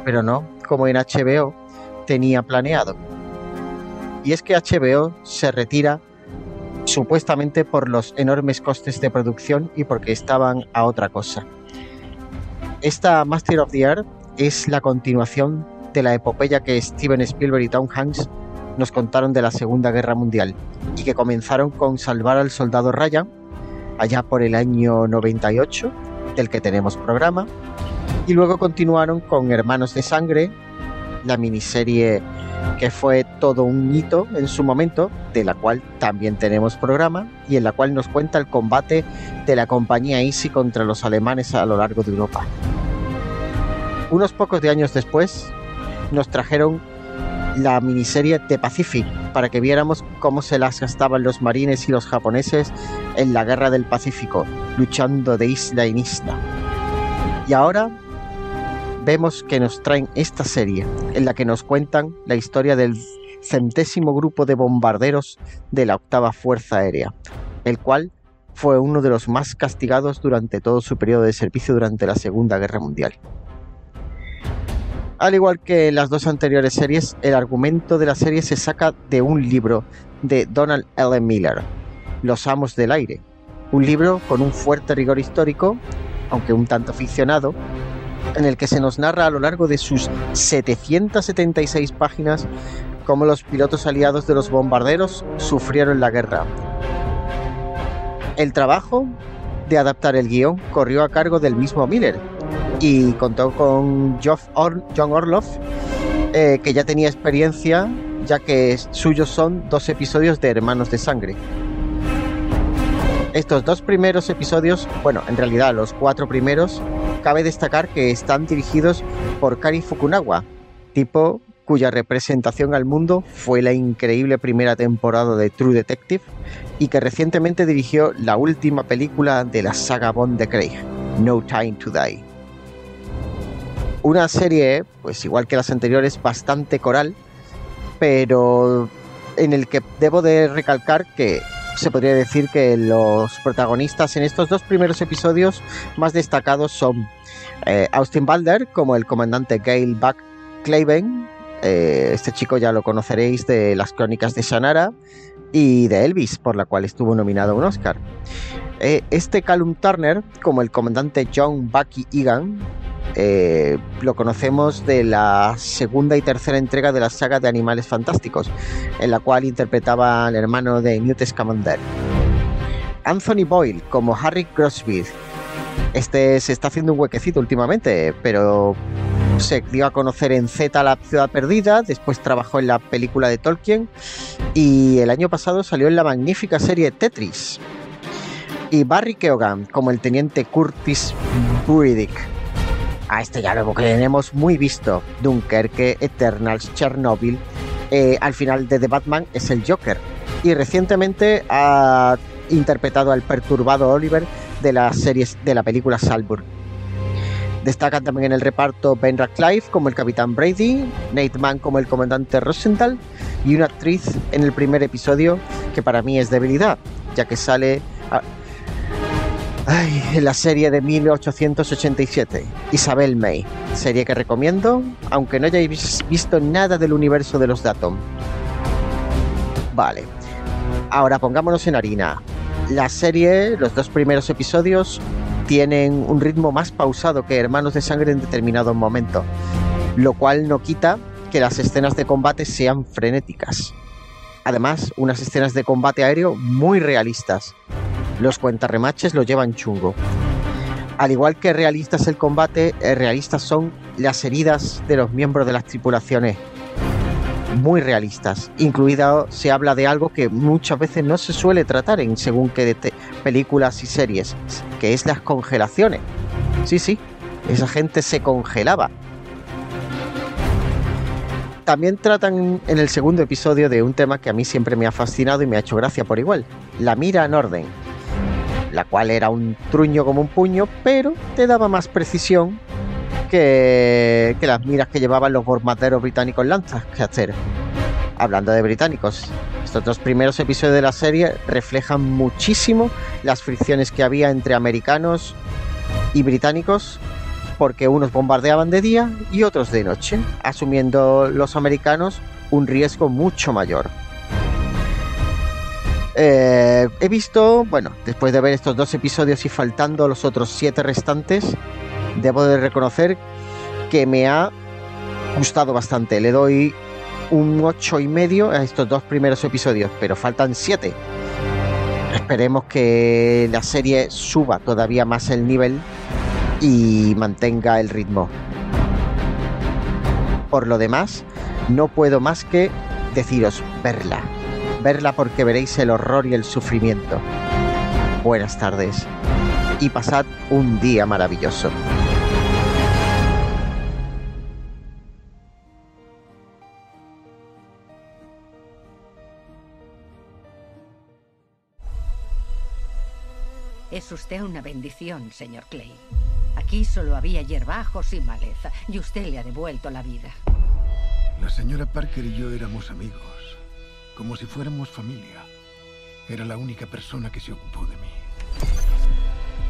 pero no como en HBO tenía planeado. Y es que HBO se retira supuestamente por los enormes costes de producción y porque estaban a otra cosa. Esta Master of the Air es la continuación de la epopeya que Steven Spielberg y Tom Hanks nos contaron de la Segunda Guerra Mundial y que comenzaron con salvar al soldado Ryan allá por el año 98, del que tenemos programa, y luego continuaron con Hermanos de Sangre, la miniserie que fue todo un hito en su momento, de la cual también tenemos programa y en la cual nos cuenta el combate de la compañía Easy contra los alemanes a lo largo de Europa. Unos pocos años después nos trajeron la miniserie The Pacific para que viéramos cómo se las gastaban los marines y los japoneses en la guerra del Pacífico, luchando de isla en isla. Y ahora vemos que nos traen esta serie en la que nos cuentan la historia del centésimo grupo de bombarderos de la octava Fuerza Aérea, el cual fue uno de los más castigados durante todo su periodo de servicio durante la Segunda Guerra Mundial. Al igual que las dos anteriores series, el argumento de la serie se saca de un libro de Donald L. Miller, Los Amos del Aire, un libro con un fuerte rigor histórico, aunque un tanto ficcionado, en el que se nos narra a lo largo de sus 776 páginas cómo los pilotos aliados de los bombarderos sufrieron la guerra. El trabajo de adaptar el guion corrió a cargo del mismo Miller y contó con John Orloff, eh, que ya tenía experiencia, ya que suyos son dos episodios de Hermanos de Sangre. Estos dos primeros episodios, bueno, en realidad los cuatro primeros, cabe destacar que están dirigidos por Kari Fukunaga, tipo cuya representación al mundo fue la increíble primera temporada de True Detective y que recientemente dirigió la última película de la saga Bond de Craig, No Time to Die. Una serie, pues igual que las anteriores, bastante coral, pero en el que debo de recalcar que se podría decir que los protagonistas en estos dos primeros episodios más destacados son eh, Austin Balder como el comandante Gail Buck Claven. Eh, este chico ya lo conoceréis de las crónicas de Shannara y de Elvis, por la cual estuvo nominado a un Oscar. Eh, este Callum Turner como el comandante John Bucky Egan. lo conocemos de la segunda y tercera entrega de la saga de Animales Fantásticos, en la cual interpretaba al hermano de Newt Scamander. Anthony Boyle como Harry Crosby, este se está haciendo un huequecito últimamente, pero se dio a conocer en Z La Ciudad Perdida, después trabajó en la película de Tolkien y el año pasado salió en la magnífica serie Tetris. Y Barry Keoghan como el teniente Curtis Burdick. A este ya lo tenemos muy visto. Dunkerque, Eternals, Chernobyl. Eh, al final de The Batman es el Joker. Y recientemente ha interpretado al perturbado Oliver de las series de la película Salzburg. Destacan también en el reparto Ben Radcliffe como el capitán Brady, Nate Mann como el comandante Rosenthal y una actriz en el primer episodio que para mí es debilidad, ya que sale en la serie de 1887, Isabel May, serie que recomiendo, aunque no hayáis visto nada del universo de los Datom. Vale, ahora pongámonos en harina. La serie, los dos primeros episodios, tienen un ritmo más pausado que Hermanos de Sangre en determinado momento, lo cual no quita que las escenas de combate sean frenéticas. Además, unas escenas de combate aéreo muy realistas. Los cuentarremaches lo llevan chungo. Al igual que realistas el combate, eh, realistas son las heridas de los miembros de las tripulaciones, muy realistas. Incluida se habla de algo que muchas veces no se suele tratar en según qué películas y series, que es las congelaciones. Sí, sí, esa gente se congelaba. También tratan en el segundo episodio de un tema que a mí siempre me ha fascinado y me ha hecho gracia por igual, la mira en orden, la cual era un truño como un puño, pero te daba más precisión que, las miras que llevaban los bombarderos británicos lanzas que. Hablando de británicos, estos dos primeros episodios de la serie reflejan muchísimo las fricciones que había entre americanos y británicos porque unos bombardeaban de día y otros de noche, asumiendo los americanos un riesgo mucho mayor. Eh, he visto, bueno, después de ver estos dos episodios y faltando los otros siete restantes, debo de reconocer que me ha gustado bastante. Le doy un 8 y medio a estos dos primeros episodios, pero faltan 7. Esperemos que la serie suba todavía más el nivel y mantenga el ritmo. Por lo demás, no puedo más que deciros verla. Verla porque veréis el horror y el sufrimiento. Buenas tardes y pasad un día maravilloso. Es usted una bendición, señor Clay. Aquí solo había hierbajos y maleza, y usted le ha devuelto la vida. La señora Parker y yo éramos amigos, como si fuéramos familia. Era la única persona que se ocupó de mí.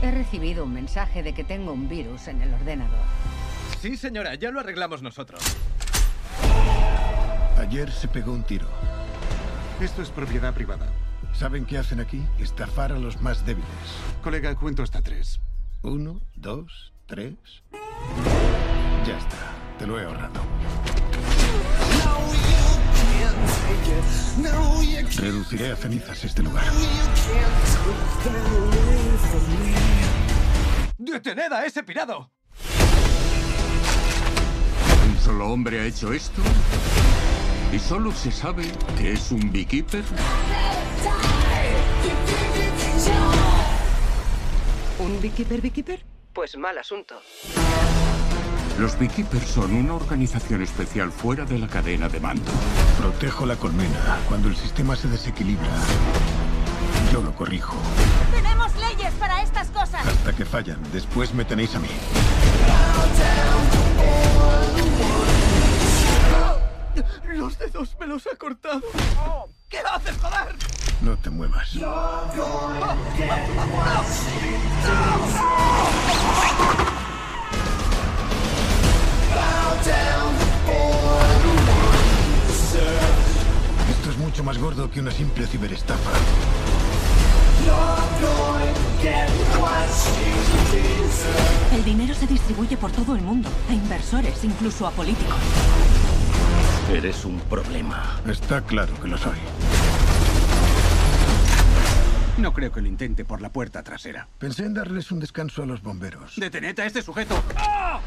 He recibido un mensaje de que tengo un virus en el ordenador. Sí, señora, ya lo arreglamos nosotros. Ayer se pegó un tiro. Esto es propiedad privada. ¿Saben qué hacen aquí? Estafar a los más débiles. Colega, cuento hasta tres. Uno, dos, tres. Ya está. Te lo he ahorrado. Reduciré a cenizas este lugar. ¡Detened a ese pirado! ¿Un solo hombre ha hecho esto? ¿Y solo se sabe que es un beekeeper? ¿Un beekeeper beekeeper? Pues mal asunto. Los beekeepers son una organización especial fuera de la cadena de mando. Protejo la colmena. Cuando el sistema se desequilibra, yo lo corrijo. ¡Tenemos leyes para estas cosas! Hasta que fallan. Después me tenéis a mí. Los dedos me los ha cortado. ¿Qué haces, joder? No te muevas. Esto es mucho más gordo que una simple ciberestafa. El dinero se distribuye por todo el mundo, a inversores, incluso a políticos. Eres un problema. Está claro que lo soy. No creo que lo intente por la puerta trasera. Pensé en darles un descanso a los bomberos. ¡Detened a este sujeto! ¡Ah!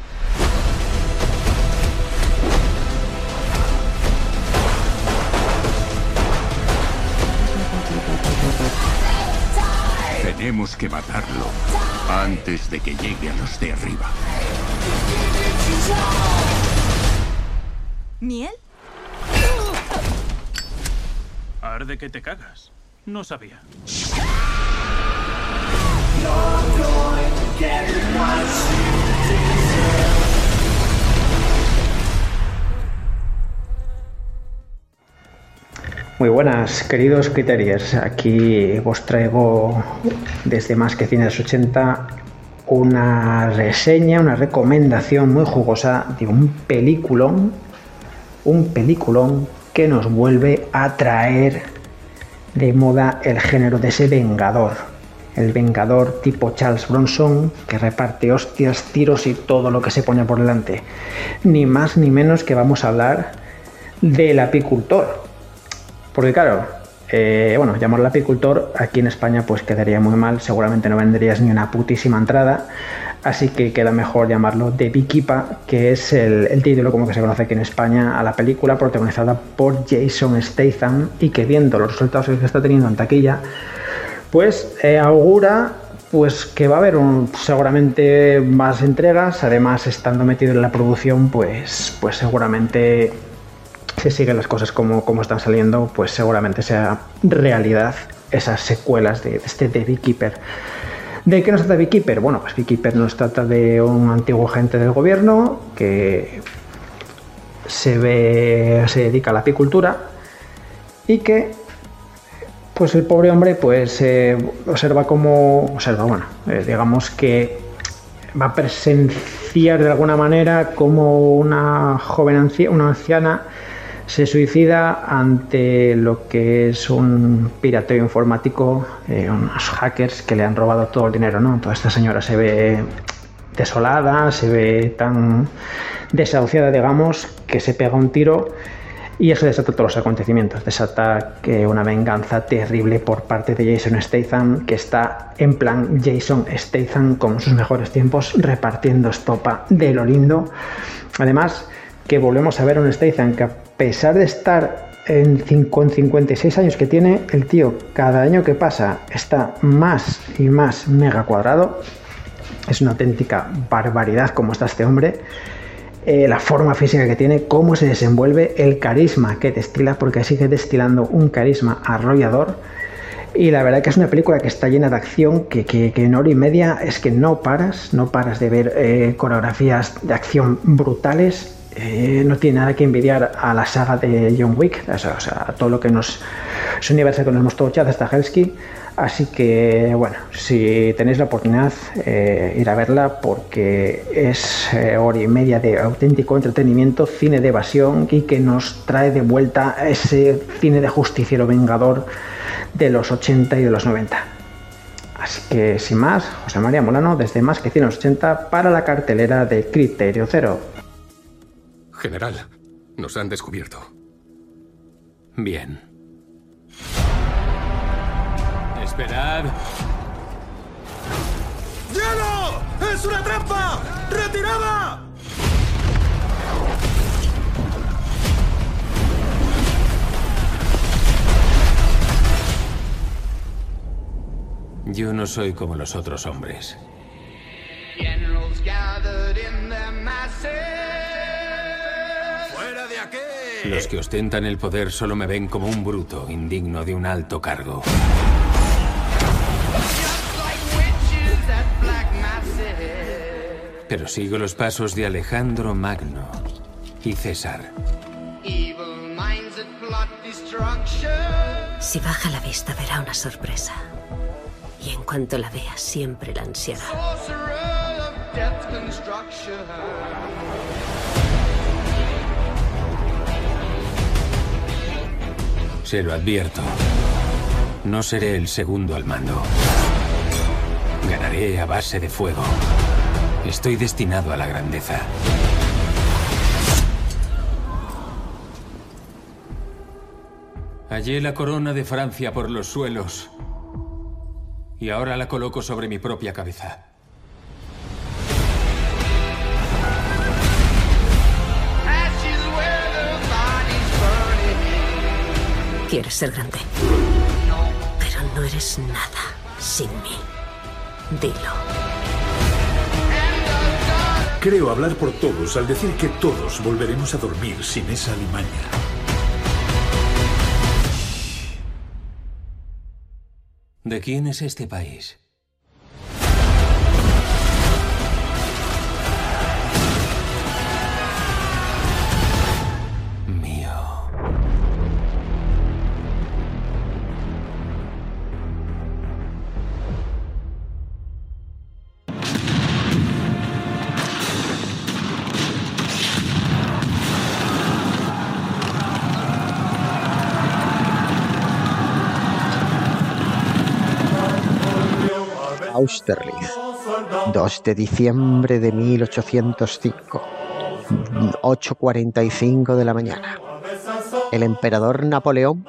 Tenemos que matarlo antes de que llegue a los de arriba. ¿Miel? Arde que te cagas. No sabía. Muy buenas, queridos criterios. Aquí os traigo desde Más que Cine de los 80 una reseña, una recomendación muy jugosa de un peliculón, un peliculón que nos vuelve a traer de moda el género de ese vengador. El vengador tipo Charles Bronson que reparte hostias, tiros y todo lo que se pone por delante. Ni más ni menos que vamos a hablar del apicultor. Porque claro, eh, bueno, llamarlo apicultor aquí en España pues quedaría muy mal, seguramente no vendrías ni una putísima entrada, así que queda mejor llamarlo The Beekeeper, que es el, el, título como que se conoce aquí en España a la película protagonizada por Jason Statham y que viendo los resultados que está teniendo en taquilla, pues eh, augura pues que va a haber un, seguramente más entregas, además estando metido en la producción pues, pues seguramente si siguen las cosas como, como están saliendo, pues seguramente sea realidad esas secuelas de, este The Beekeeper. ¿De qué nos trata Beekeeper? Bueno, pues Beekeeper nos trata de un antiguo agente del gobierno que se ve, se dedica a la apicultura y que pues el pobre hombre pues eh, observa como observa, bueno, eh, digamos que va a presenciar de alguna manera como una joven anciana, una anciana se suicida ante lo que es un pirateo informático, eh, unos hackers que le han robado todo el dinero, ¿no? Toda esta señora se ve desolada, se ve tan desahuciada, digamos, que se pega un tiro Y eso desata todos los acontecimientos, desata que una venganza terrible por parte de Jason Statham, que está en plan Jason Statham con sus mejores tiempos, repartiendo estopa de lo lindo. Además, que volvemos a ver a un Statham que a pesar de estar en, con 56 años que tiene, el tío cada año que pasa está más y más mega cuadrado. Es una auténtica barbaridad como está este hombre. Eh, la forma física que tiene, cómo se desenvuelve, el carisma que destila, porque sigue destilando un carisma arrollador. Y la verdad que es una película que está llena de acción, que, que, en hora y media es que no paras, no paras de ver eh, coreografías de acción brutales. Eh, no tiene nada que envidiar a la saga de John Wick, o sea, todo lo que nos. Es un universo que nos mostró Chad Stahelski. Así que, bueno, si tenéis la oportunidad, eh, ir a verla porque es eh, hora y media de auténtico entretenimiento, cine de evasión y que nos trae de vuelta ese cine de justiciero vengador de los 80 y de los 90. Así que, sin más, José María Molano desde Más que 180 para la cartelera de Criterio Cero. General, nos han descubierto. Bien. Esperad. ¡Hielo! ¡Es una trampa! ¡Retirada! Yo no soy como los otros hombres. Los que ostentan el poder solo me ven como un bruto, indigno de un alto cargo. Pero sigo los pasos de Alejandro Magno y César. Si baja la vista verá una sorpresa. Y en cuanto la vea, siempre la ansiará. Se lo advierto. No seré el segundo al mando. Ganaré a base de fuego. Estoy destinado a la grandeza. Hallé la corona de Francia por los suelos. Y ahora la coloco sobre mi propia cabeza. Quieres ser grande. Pero no eres nada sin mí. Dilo. Creo hablar por todos al decir que todos volveremos a dormir sin esa alimaña. ¿De quién es este país? Austerlitz, 2 de diciembre de 1805, 8.45 de la mañana. El emperador Napoleón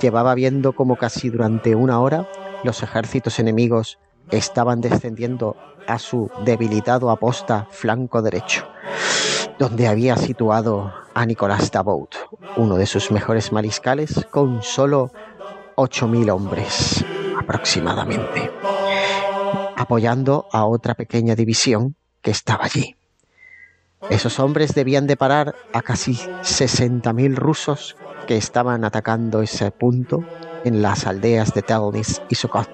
llevaba viendo como casi durante una hora los ejércitos enemigos estaban descendiendo a su debilitado aposta flanco derecho, donde había situado a Nicolás Dabout, uno de sus mejores mariscales, con solo 8.000 hombres aproximadamente apoyando a otra pequeña división que estaba allí. Esos hombres debían de parar a casi 60.000 rusos que estaban atacando ese punto en las aldeas de Telnis y Sokot,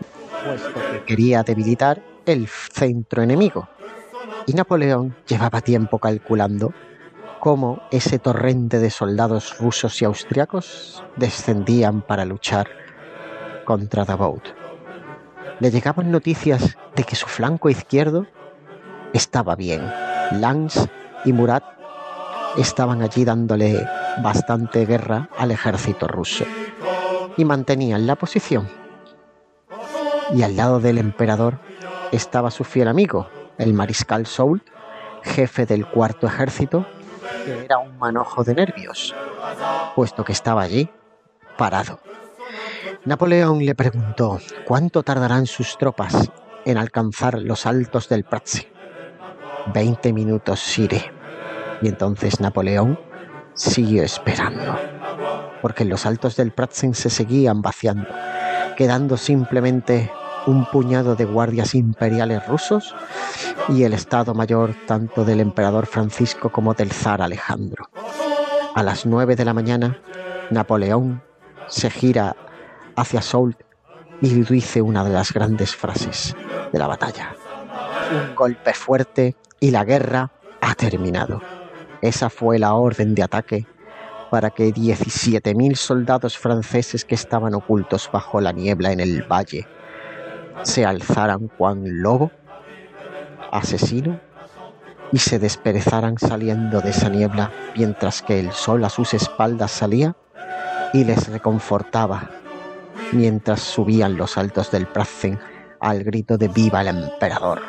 puesto que quería debilitar el centro enemigo. Y Napoleón llevaba tiempo calculando cómo ese torrente de soldados rusos y austriacos descendían para luchar contra Davout le llegaban noticias de que su flanco izquierdo estaba bien. Lance y Murat estaban allí dándole bastante guerra al ejército ruso y mantenían la posición. Y al lado del emperador estaba su fiel amigo, el mariscal Soult, jefe del cuarto ejército, que era un manojo de nervios, puesto que estaba allí, parado. Napoleón le preguntó cuánto tardarán sus tropas en alcanzar los altos del Pratzen. Veinte minutos, Sire. Y entonces Napoleón siguió esperando, porque los altos del Pratzen se seguían vaciando, quedando simplemente un puñado de guardias imperiales rusos y el Estado Mayor tanto del emperador Francisco como del zar Alejandro. A las nueve de la mañana, Napoleón se gira hacia Soult y dice una de las grandes frases de la batalla. Un golpe fuerte y la guerra ha terminado. Esa fue la orden de ataque para que 17.000 soldados franceses que estaban ocultos bajo la niebla en el valle se alzaran cuan lobo, asesino, y se desperezaran saliendo de esa niebla mientras que el sol a sus espaldas salía y les reconfortaba mientras subían los altos del Pratzen al grito de Viva el Emperador.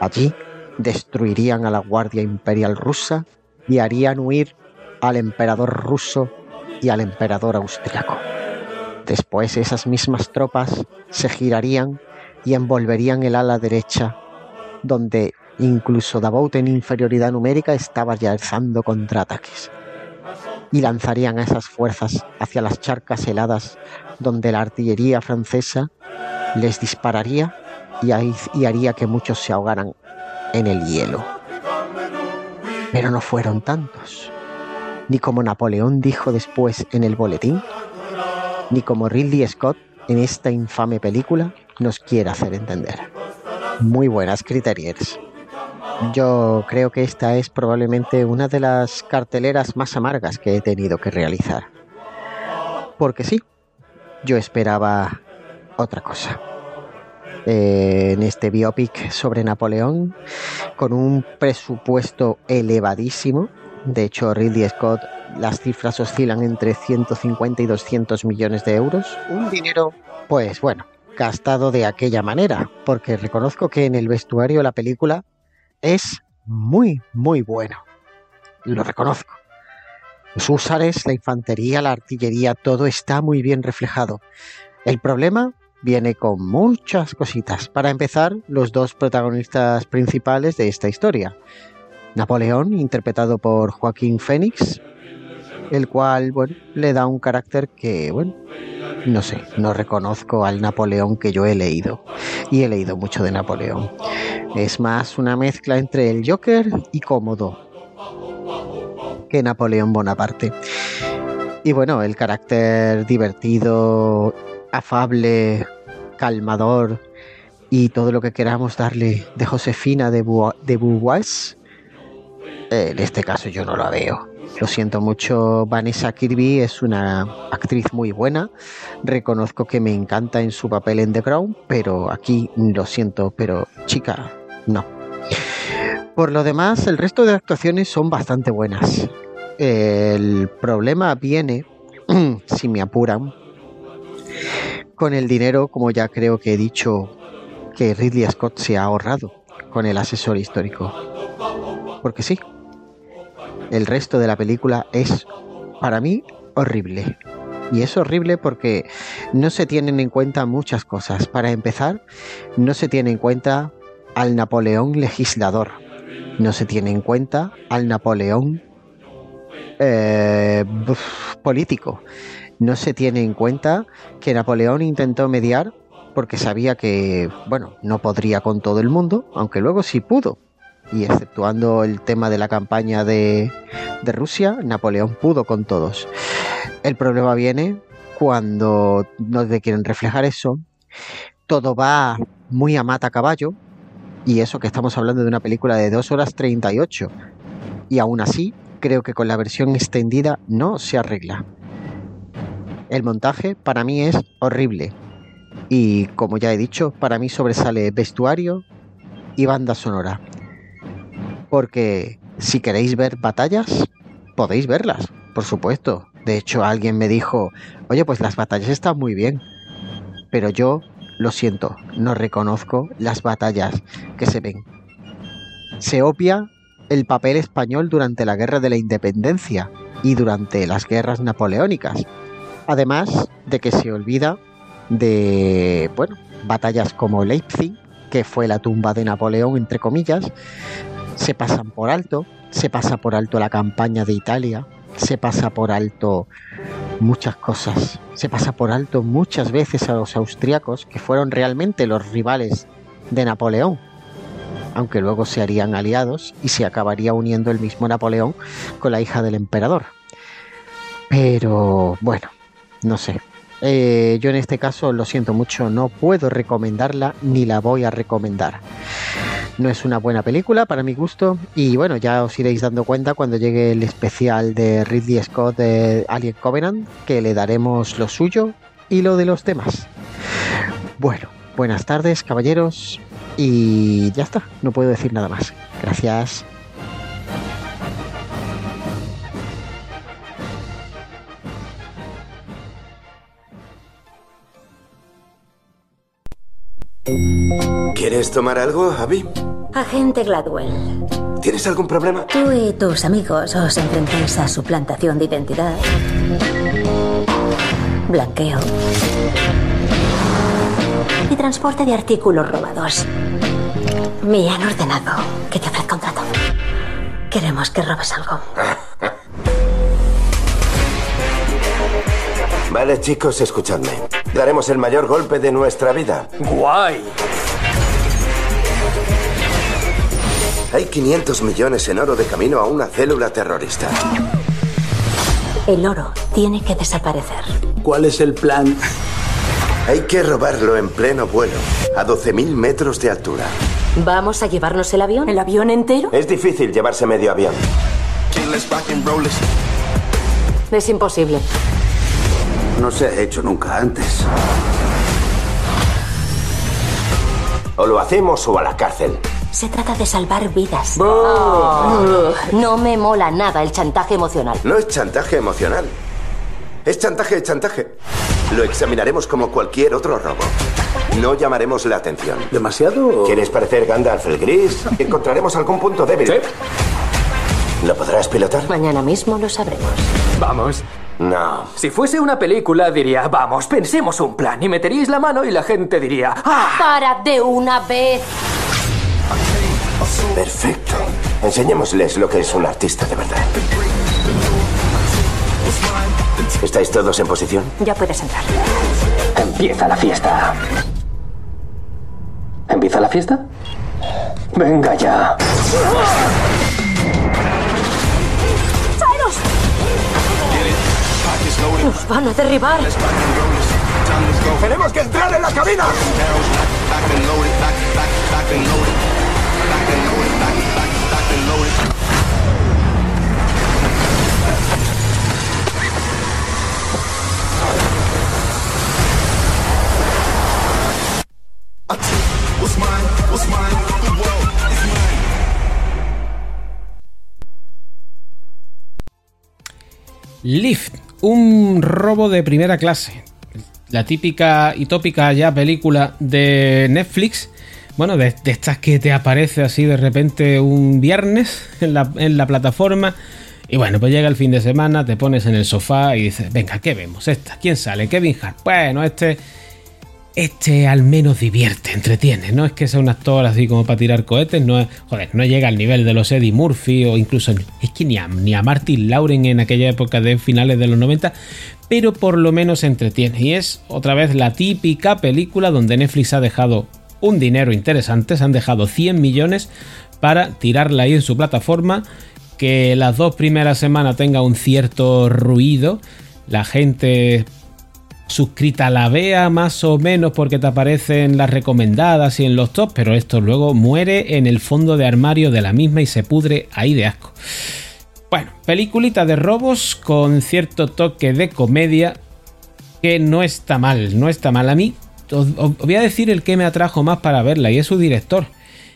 Allí destruirían a la Guardia Imperial rusa y harían huir al emperador ruso y al emperador austriaco. Después esas mismas tropas se girarían y envolverían el ala derecha, donde incluso Davout en inferioridad numérica estaba ya alzando contraataques. Y lanzarían a esas fuerzas hacia las charcas heladas, donde la artillería francesa les dispararía y, haría que muchos se ahogaran en el hielo. Pero no fueron tantos, ni como Napoleón dijo después en el boletín, ni como Ridley Scott en esta infame película nos quiere hacer entender. Muy buenas criteriers. Yo creo que esta es probablemente una de las carteleras más amargas que he tenido que realizar. Porque sí, yo esperaba otra cosa. Eh, en este biopic sobre Napoleón, con un presupuesto elevadísimo, de hecho, Ridley Scott, las cifras oscilan entre 150 y 200 millones de euros. Un dinero, pues bueno, gastado de aquella manera, porque reconozco que en el vestuario la película es muy, muy bueno. Lo reconozco. Los húsares, la infantería, la artillería, todo está muy bien reflejado. El problema viene con muchas cositas. Para empezar, los dos protagonistas principales de esta historia. Napoleón, interpretado por Joaquín Fénix, el cual, bueno, le da un carácter que, bueno, no sé, no reconozco al Napoleón que yo he leído. Y he leído mucho de Napoleón. Es más una mezcla entre el Joker y Cómodo que Napoleón Bonaparte. Y bueno, el carácter divertido, afable, calmador y todo lo que queramos darle de Josefina de, Beauvois en este caso yo no la veo. Lo siento mucho, Vanessa Kirby es una actriz muy buena. Reconozco que me encanta en su papel en The Crown, pero aquí lo siento, pero chica, no. Por lo demás, el resto de actuaciones son bastante buenas. El problema viene, si me apuran, con el dinero, como ya creo que he dicho, que Ridley Scott se ha ahorrado con el asesor histórico. Porque sí, el resto de la película es, para mí, horrible. Y es horrible porque no se tienen en cuenta muchas cosas. Para empezar, no se tiene en cuenta al Napoleón legislador. No se tiene en cuenta al Napoleón eh, político. No se tiene en cuenta que Napoleón intentó mediar porque sabía que, bueno, no podría con todo el mundo, aunque luego sí pudo y exceptuando el tema de la campaña de, de Rusia, Napoleón pudo con todos. El problema viene cuando no te quieren reflejar eso, todo va muy a mata caballo, y eso que estamos hablando de una película de 2 horas 38, y aún así creo que con la versión extendida no se arregla. El montaje para mí es horrible, y como ya he dicho, para mí sobresale vestuario y banda sonora porque si queréis ver batallas, podéis verlas, por supuesto. De hecho, alguien me dijo, oye, pues las batallas están muy bien, pero yo, lo siento, no reconozco las batallas que se ven. Se obvia el papel español durante la Guerra de la Independencia y durante las guerras napoleónicas. Además de que se olvida de, bueno, batallas como Leipzig, que fue la tumba de Napoleón, entre comillas, se pasan por alto, se pasa por alto la campaña de Italia, se pasa por alto muchas cosas, se pasa por alto muchas veces a los austriacos, que fueron realmente los rivales de Napoleón, aunque luego se harían aliados y se acabaría uniendo el mismo Napoleón con la hija del emperador. Pero bueno, no sé. Eh, yo en este caso lo siento mucho, no puedo recomendarla ni la voy a recomendar. No es una buena película para mi gusto y bueno, ya os iréis dando cuenta cuando llegue el especial de Ridley Scott de Alien Covenant, que le daremos lo suyo y lo de los demás. Bueno, buenas tardes caballeros y ya está, no puedo decir nada más. Gracias. ¿Quieres tomar algo, Abby? Agente Gladwell, ¿Tienes algún problema? tú y tus amigos os enfrentáis a suplantación de identidad, blanqueo y transporte de artículos robados. Me han ordenado que te ofrezca un trato. Queremos que robes algo. Vale, chicos, escuchadme. Daremos el mayor golpe de nuestra vida. Guay. Hay 500 millones en oro de camino a una célula terrorista. El oro tiene que desaparecer. ¿Cuál es el plan? Hay que robarlo en pleno vuelo, a 12.000 metros de altura. ¿Vamos a llevarnos el avión? ¿El avión entero? Es difícil llevarse medio avión. Es imposible. No se ha hecho nunca antes. O lo hacemos o a la cárcel. Se trata de salvar vidas. Oh. No me mola nada el chantaje emocional. No es chantaje emocional. Es chantaje de chantaje. Lo examinaremos como cualquier otro robo. No llamaremos la atención. ¿Demasiado? ¿Quieres parecer Gandalf el gris? Encontraremos algún punto débil. ¿Lo podrás pilotar? Mañana mismo lo sabremos. Vamos. No. Si fuese una película, diría, vamos, pensemos un plan. Y meteríais la mano y la gente diría, ¡ah! ¡Para de una vez! Perfecto. Enseñémosles lo que es un artista de verdad. ¿Estáis todos en posición? Ya puedes entrar. Empieza la fiesta. ¿Empieza la fiesta? Venga ya. ¡Nos van a derribar! ¡Tenemos que entrar en la cabina! Lift, un robo de primera clase. La típica y tópica ya película de Netflix. Bueno, de, estas que te aparece así de repente un viernes en la, en la plataforma. Y bueno, pues llega el fin de semana, te pones en el sofá y dices, venga, ¿qué vemos? Esta, ¿quién sale? Kevin Hart. Bueno, este este al menos divierte, entretiene. No es que sea un actor así como para tirar cohetes, no es, joder, no llega al nivel de los Eddie Murphy o incluso es que ni a, ni a Martin Lauren en aquella época de finales de los 90, pero por lo menos entretiene. Y es otra vez la típica película donde Netflix ha dejado un dinero interesante, se han dejado 100 millones para tirarla ahí en su plataforma, que las dos primeras semanas tenga un cierto ruido, la gente suscrita la vea más o menos porque te aparecen las recomendadas y en los tops, pero esto luego muere en el fondo de armario de la misma y se pudre ahí de asco. Bueno, peliculita de robos con cierto toque de comedia que no está mal, no está mal. A mí os, voy a decir el que me atrajo más para verla y es su director.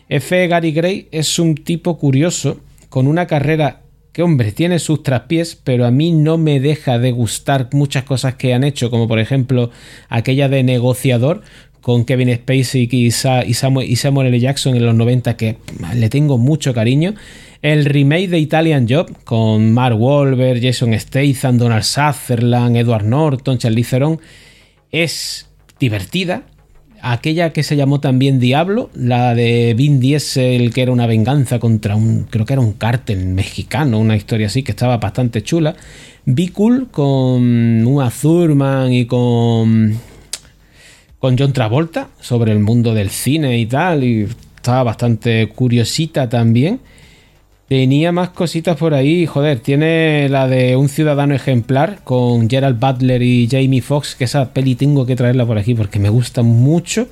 F. Gary Gray es un tipo curioso con una carrera que hombre, tiene sus traspiés, pero a mí no me deja de gustar muchas cosas que han hecho, como por ejemplo aquella de negociador con Kevin Spacey y, Sa y, Samuel, y Samuel L. Jackson en los 90, que le tengo mucho cariño. El remake de Italian Job con Mark Wahlberg, Jason Statham, Donald Sutherland, Edward Norton, Charlize Theron es divertida. Aquella que se llamó también Diablo, la de Vin Diesel, que era una venganza contra un, creo que era un cártel mexicano, una historia así que estaba bastante chula. Be Cool con Uma Thurman y con con John Travolta sobre el mundo del cine y tal, y estaba bastante curiosita también. Tenía más cositas por ahí, joder, tiene la de un ciudadano ejemplar con Gerald Butler y Jamie Foxx, que esa peli tengo que traerla por aquí porque me gusta mucho.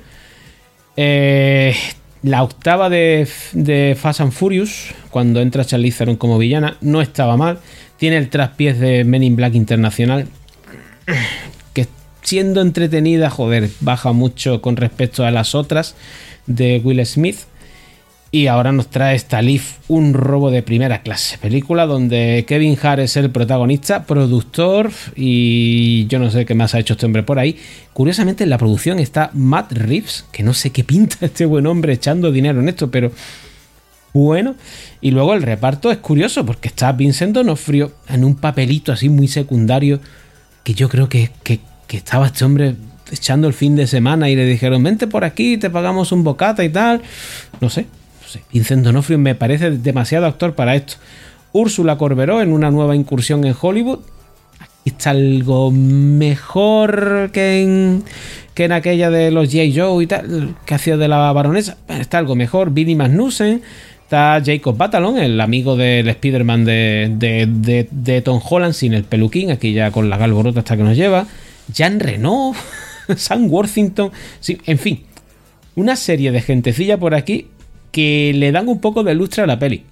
Eh, la octava de, de, Fast and Furious, cuando entra Charlize Theron como villana, no estaba mal. Tiene el traspiés de Men in Black Internacional, que siendo entretenida, joder, baja mucho con respecto a las otras de Will Smith. Y ahora nos trae esta Leaf, un robo de primera clase. Película donde Kevin Hart es el protagonista, productor y yo no sé qué más ha hecho este hombre por ahí. Curiosamente en la producción está Matt Reeves, que no sé qué pinta este buen hombre echando dinero en esto, pero bueno. Y luego el reparto es curioso porque está Vincent D'Onofrio en un papelito así muy secundario que yo creo que, que, estaba este hombre echando el fin de semana y le dijeron, vente por aquí, te pagamos un bocata y tal. No sé, sé. Vincent D'Onofrio me parece demasiado actor para esto. Úrsula Corberó en una nueva incursión en Hollywood. Aquí está algo mejor que en, que en aquella de los J. Joe y tal, que hacía de la baronesa. Está algo mejor. Billy Magnussen. Está Jacob Batalon, el amigo del Spider-Man de, de, de, Tom Holland sin el peluquín, aquí ya con la galborota hasta que nos lleva. Jan Renault, Sam Worthington, en fin, una serie de gentecilla por aquí que le dan un poco de lustre a la peli.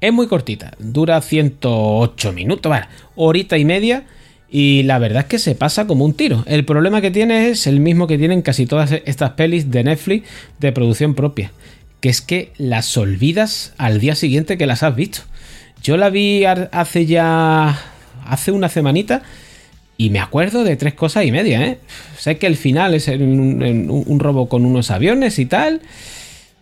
Es muy cortita, dura 108 minutos, vale, horita y media. Y la verdad es que se pasa como un tiro. El problema que tiene es el mismo que tienen casi todas estas pelis de Netflix de producción propia que es que las olvidas al día siguiente que las has visto. Yo la vi hace ya. hace una semanita. Y me acuerdo de tres cosas y media, ¿eh? Sé que el final es un, robo con unos aviones y tal.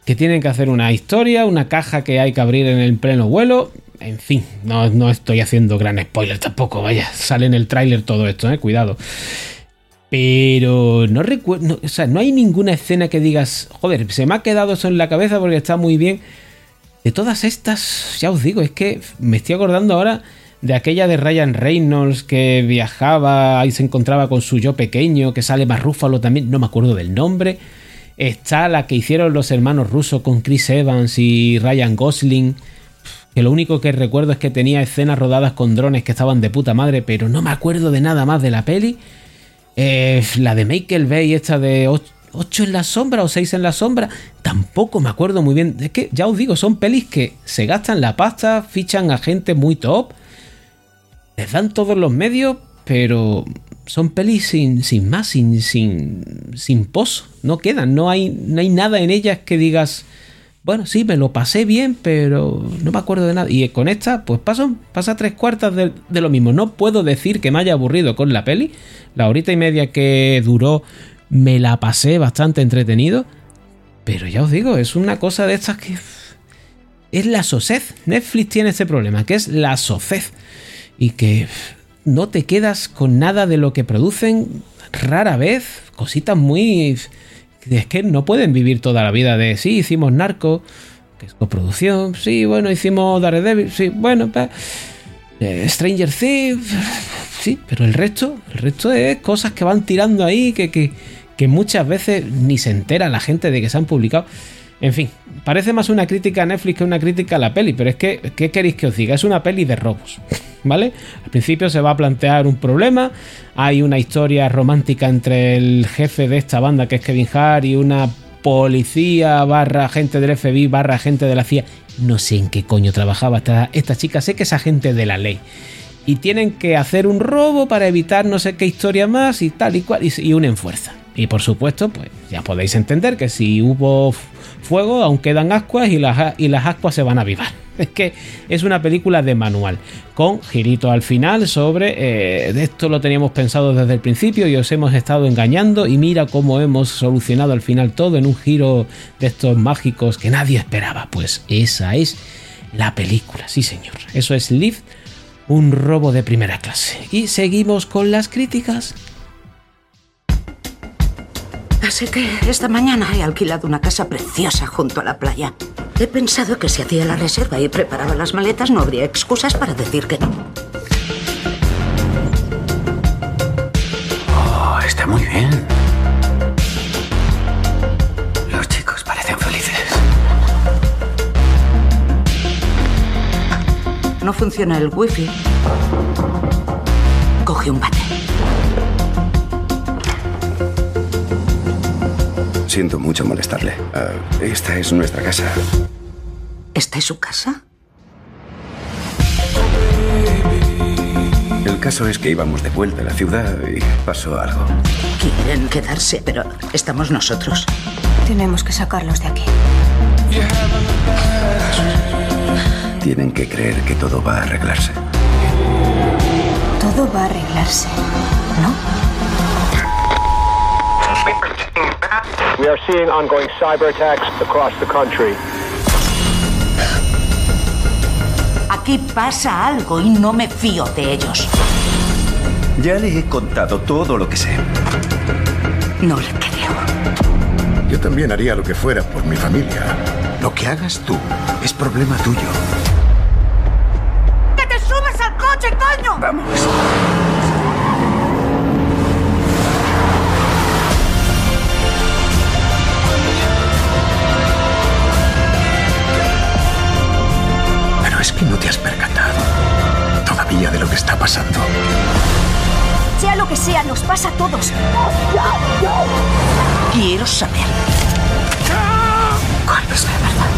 Que tienen que hacer una historia, una caja que hay que abrir en el pleno vuelo. En fin, no, no estoy haciendo gran spoiler tampoco, vaya. Sale en el tráiler todo esto, ¿eh? Cuidado. Pero no recuerdo, no, o sea, no hay ninguna escena que digas, joder, se me ha quedado eso en la cabeza porque está muy bien. De todas estas, ya os digo, es que me estoy acordando ahora de aquella de Ryan Reynolds que viajaba y se encontraba con su yo pequeño, que sale más rúfalo también, no me acuerdo del nombre. Está la que hicieron los hermanos rusos con Chris Evans y Ryan Gosling, que lo único que recuerdo es que tenía escenas rodadas con drones que estaban de puta madre, pero no me acuerdo de nada más de la peli. Eh, la de Michael Bay, esta de 8 en la sombra o 6 en la sombra, tampoco me acuerdo muy bien. Es que ya os digo, son pelis que se gastan la pasta, fichan a gente muy top, les dan todos los medios, pero son pelis sin, sin más, sin, sin, sin pozo. No quedan, no hay, no hay nada en ellas que digas. Bueno, sí, me lo pasé bien, pero no me acuerdo de nada. Y con esta, pues paso, pasa tres cuartas de, de, lo mismo. No puedo decir que me haya aburrido con la peli. La horita y media que duró me la pasé bastante entretenido. Pero ya os digo, es una cosa de estas que... Es la sosez. Netflix tiene este problema, que es la sosez. Y que no te quedas con nada de lo que producen rara vez. Cositas muy es que no pueden vivir toda la vida de sí, hicimos Narco, que es coproducción, sí, bueno, hicimos Daredevil, sí, bueno, pues, eh, Stranger Things, sí, pero el resto, el resto es cosas que van tirando ahí que, que, que muchas veces ni se entera la gente de que se han publicado. En fin, parece más una crítica a Netflix que una crítica a la peli, pero es que, ¿qué queréis que os diga? Es una peli de robos, ¿vale? Al principio se va a plantear un problema, hay una historia romántica entre el jefe de esta banda, que es Kevin Hart, y una policía barra agente del FBI barra agente de la CIA. No sé en qué coño trabajaba esta, esta chica, sé que es agente de la ley. Y tienen que hacer un robo para evitar no sé qué historia más y tal y cual, y unen fuerza. Y por supuesto, pues ya podéis entender que si hubo fuego, aún quedan ascuas y las, y las ascuas se van a avivar. Es que es una película de manual, con girito al final sobre eh, esto lo teníamos pensado desde el principio y os hemos estado engañando y mira cómo hemos solucionado al final todo en un giro de estos mágicos que nadie esperaba. Pues esa es la película. Sí, señor. Eso es Lift, un robo de primera clase. Y seguimos con las críticas. Así que esta mañana he alquilado una casa preciosa junto a la playa. He pensado que si hacía la reserva y preparaba las maletas no habría excusas para decir que no. Oh, está muy bien. Los chicos parecen felices. No funciona el wifi. Coge un bate. Siento mucho molestarle. Ah, esta es nuestra casa. ¿Esta es su casa? El caso es que íbamos de vuelta a la ciudad y pasó algo. Quieren quedarse, pero estamos nosotros. Tenemos que sacarlos de aquí. Tienen que creer que todo va a arreglarse. Todo va a arreglarse, ¿no? We are seeing ongoing cyber attacks across the country. Aquí pasa algo y no me fío de ellos. Ya le he contado todo lo que sé. No le creo. Yo también haría lo que fuera por mi familia. Lo que hagas tú es problema tuyo. Que está pasando. Sea lo que sea, nos pasa a todos. Quiero saber. ¿Cuál es la verdad?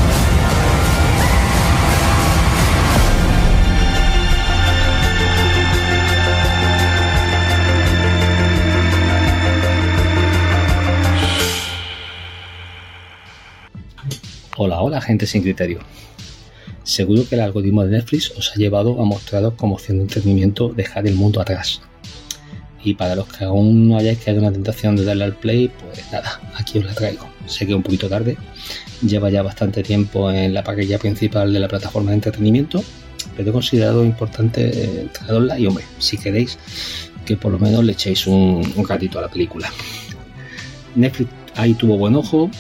Hola, hola, gente sin criterio. Seguro que el algoritmo de Netflix os ha llevado a mostraros como opción de entretenimiento dejar el mundo atrás. Y para los que aún no hayáis caído en la tentación de darle al play, pues nada, aquí os la traigo. Sé que un poquito tarde, lleva ya bastante tiempo en la parrilla principal de la plataforma de entretenimiento, pero he considerado importante eh, traerosla y hombre, si queréis que por lo menos le echéis un, un ratito a la película. Netflix ahí tuvo buen ojo,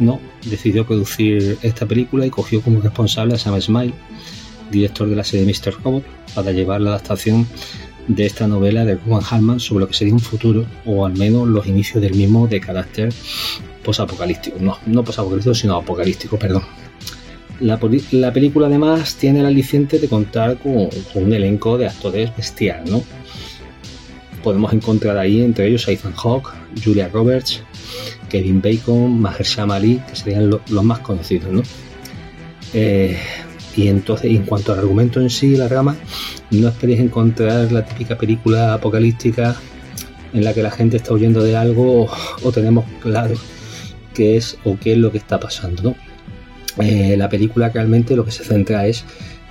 no, decidió producir esta película y cogió como responsable a Sam Smile, director de la serie Mr. Robot, para llevar la adaptación de esta novela de Roman Hartman sobre lo que sería un futuro, o al menos los inicios del mismo de carácter posapocalíptico. No, no posapocalíptico, sino apocalíptico, perdón. La, película además tiene el aliciente de contar con, con un elenco de actores bestial, ¿no? Podemos encontrar ahí entre ellos a Ethan Hawke, Julia Roberts, Kevin Bacon, Mahershala Ali, que serían lo- los más conocidos, ¿no? Eh, y entonces, en cuanto al argumento en sí, la rama, no esperéis encontrar la típica película apocalíptica en la que la gente está huyendo de algo o, tenemos claro qué es o qué es lo que está pasando, ¿no? Eh, la película realmente lo que se centra es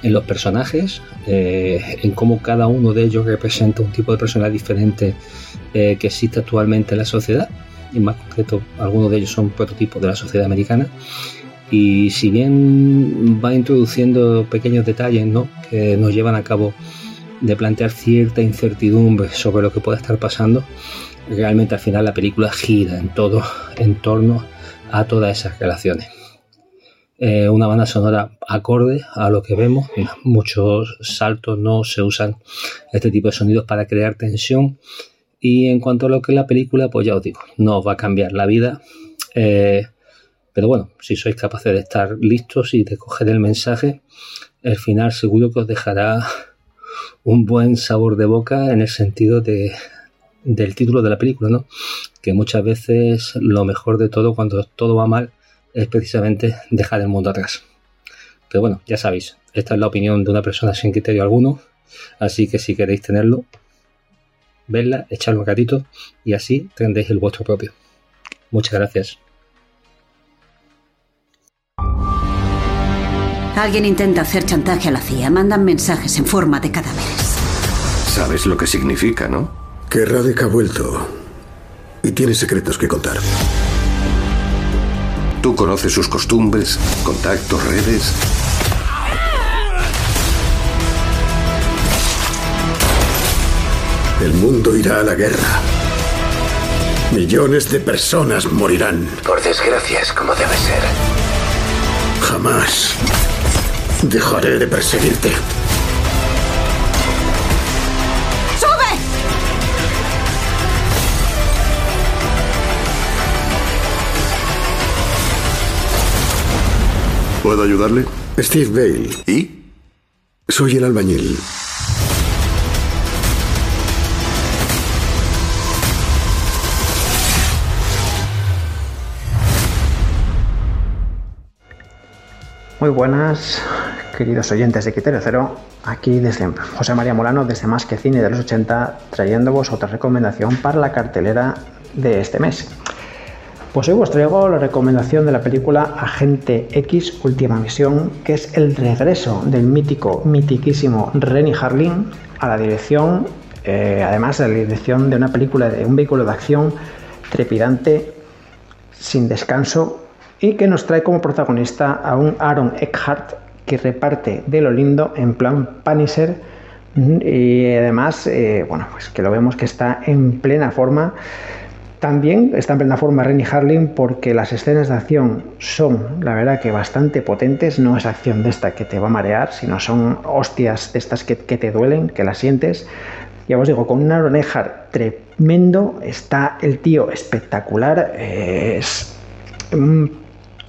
en los personajes, eh, en cómo cada uno de ellos representa un tipo de personalidad diferente que existe actualmente en la sociedad, y más concreto algunos de ellos son prototipos de la sociedad americana, y si bien va introduciendo pequeños detalles ¿no? que nos llevan a cabo de plantear cierta incertidumbre sobre lo que pueda estar pasando, realmente al final la película gira en todo en torno a todas esas relaciones. Eh, una banda sonora acorde a lo que vemos, muchos saltos no se usan este tipo de sonidos para crear tensión y en cuanto a lo que es la película, pues ya os digo, no os va a cambiar la vida. eh, pero bueno, si sois capaces de estar listos y de coger el mensaje, el final seguro que os dejará un buen sabor de boca en el sentido de, del título de la película, ¿no? Que muchas veces lo mejor de todo cuando todo va mal es precisamente dejar el mundo atrás. Pero bueno, ya sabéis, esta es la opinión de una persona sin criterio alguno, así que si queréis tenerlo, vedla, echadle un ratito y así tendréis el vuestro propio. Muchas gracias. Alguien intenta hacer chantaje a la CIA. Mandan mensajes en forma de cadáveres. Sabes lo que significa, ¿no? Que Radek ha vuelto y tiene secretos que contar. Tú conoces sus costumbres, contactos, redes. El mundo irá a la guerra. Millones de personas morirán. Por desgracia es como debe ser. Jamás dejaré de perseguirte. ¡Sube! ¿Puedo ayudarle? Steve Bale. ¿Y? Soy el albañil. Muy buenas, queridos oyentes de Criterio Cero. Aquí desde José María Molano, desde Más que Cine de los 80, trayéndovos otra recomendación para la cartelera de este mes. Pues hoy os traigo la recomendación de la película Agente X Última Misión, que es el regreso del mítico, mitiquísimo Renny Harlin a la dirección, eh, además de la dirección de una película de un vehículo de acción trepidante, sin descanso, y que nos trae como protagonista a un Aaron Eckhart que reparte de lo lindo en plan Punisher y además, eh, bueno, pues que lo vemos que está en plena forma. También está en plena forma Renny Harlin porque las escenas de acción son, la verdad, que bastante potentes. No es acción de esta que te va a marear, sino son hostias de estas que, que te duelen, que las sientes. Ya os digo, con un Aaron Eckhart tremendo, está el tío espectacular. es mm,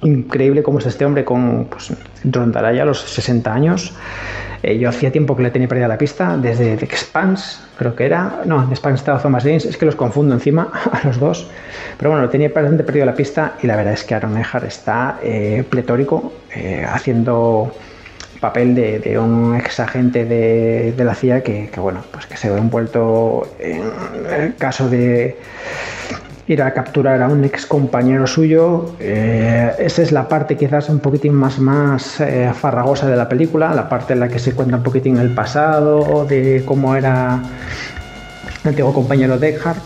increíble cómo es este hombre con pues, rondará ya los 60 años. Eh, yo hacía tiempo que le tenía perdida la pista, desde The Expanse, creo que era. No, The Expanse estaba Thomas James, es que los confundo encima a los dos. Pero bueno, lo tenía bastante perdido la pista y la verdad es que Aaron Eckhart está eh, pletórico, eh, haciendo papel de, un ex agente de, de la CIA que, que, bueno, pues que se ve envuelto en el caso de ir a capturar a un ex compañero suyo. Eh, esa es la parte quizás un poquitín más, más eh, farragosa de la película, la parte en la que se cuenta un poquitín el pasado, de cómo era el antiguo compañero de Eckhart,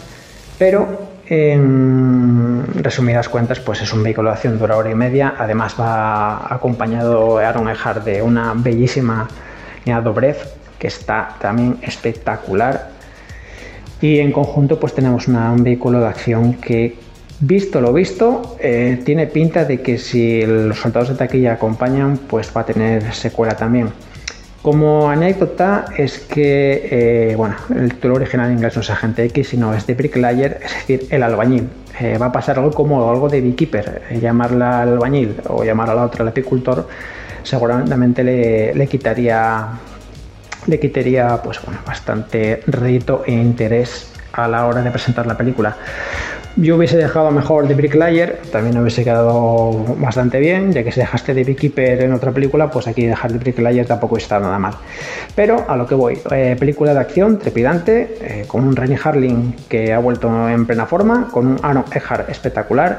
pero en resumidas cuentas, pues es un vehículo de acción de una hora y media. Además va acompañado Aaron Eckhart de una bellísima Dobrev que está también espectacular y en conjunto pues tenemos un vehículo de acción que visto lo visto eh, tiene pinta de que si los soldados de taquilla acompañan pues va a tener secuela también. Como anécdota es que eh, bueno el título original en inglés no es agente X sino es de bricklayer es decir el albañil. Eh, va a pasar algo como algo de beekeeper llamarla albañil o llamar a la otra el apicultor seguramente le quitaría le quitaría pues bueno, bastante rédito e interés a la hora de presentar la película. Yo hubiese dejado mejor de Bricklayer, también hubiese quedado bastante bien, ya que si dejaste de Beekeeper en otra película, pues aquí dejar de Bricklayer tampoco está nada mal. Pero a lo que voy, eh, película de acción trepidante, eh, con un Renny Harlin que ha vuelto en plena forma, con un Aaron Eckhart espectacular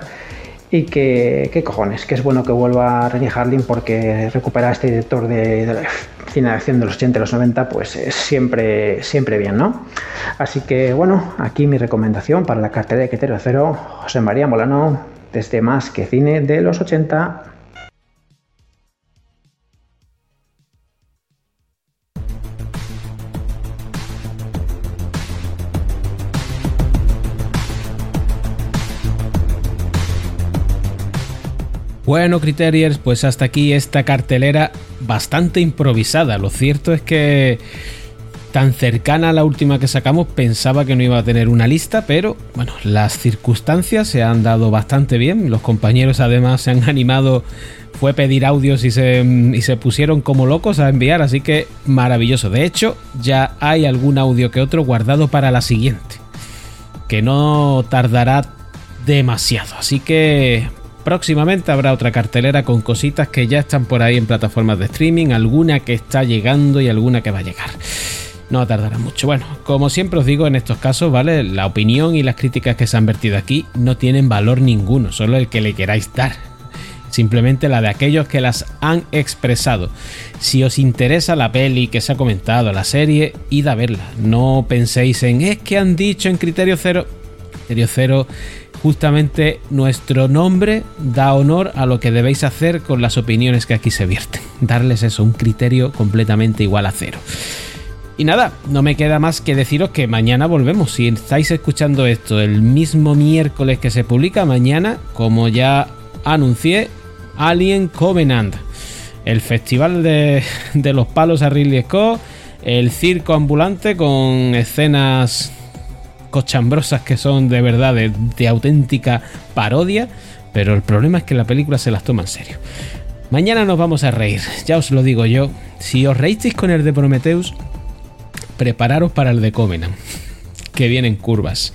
y que, qué cojones, que es bueno que vuelva Renny Harlin porque recupera a este director de, de cine de acción de los 80 y los 90, pues es siempre, siempre bien, ¿no? Así que bueno, aquí mi recomendación para la cartera de Quetero Cero, José María Molano, desde Más que Cine de los 80. Bueno, Criteriers, pues hasta aquí esta cartelera bastante improvisada. Lo cierto es que tan cercana a la última que sacamos pensaba que no iba a tener una lista, pero bueno, las circunstancias se han dado bastante bien. Los compañeros además se han animado, fue pedir audios y se, y se pusieron como locos a enviar, así que maravilloso. De hecho, ya hay algún audio que otro guardado para la siguiente, que no tardará demasiado. Así que próximamente habrá otra cartelera con cositas que ya están por ahí en plataformas de streaming, alguna que está llegando y alguna que va a llegar. No tardará mucho. Bueno, como siempre os digo en estos casos, ¿vale? La opinión y las críticas que se han vertido aquí no tienen valor ninguno, solo el que le queráis dar. Simplemente la de aquellos que las han expresado. Si os interesa la peli que se ha comentado, la serie, id a verla. No penséis en es que han dicho en Criterio Cero. Criterio Cero justamente nuestro nombre da honor a lo que debéis hacer con las opiniones que aquí se vierten. Darles eso, un criterio completamente igual a cero. Y nada, no me queda más que deciros que mañana volvemos. Si estáis escuchando esto el mismo miércoles que se publica, mañana, como ya anuncié, Alien Covenant. El festival de, de los palos a Ridley Scott. El circo ambulante con escenas cochambrosas que son de verdad de, auténtica parodia. Pero el problema es que la película se las toma en serio. Mañana nos vamos a reír, ya os lo digo yo. Si os reísteis con el de Prometheus, prepararos para el de Covenant, que vienen curvas.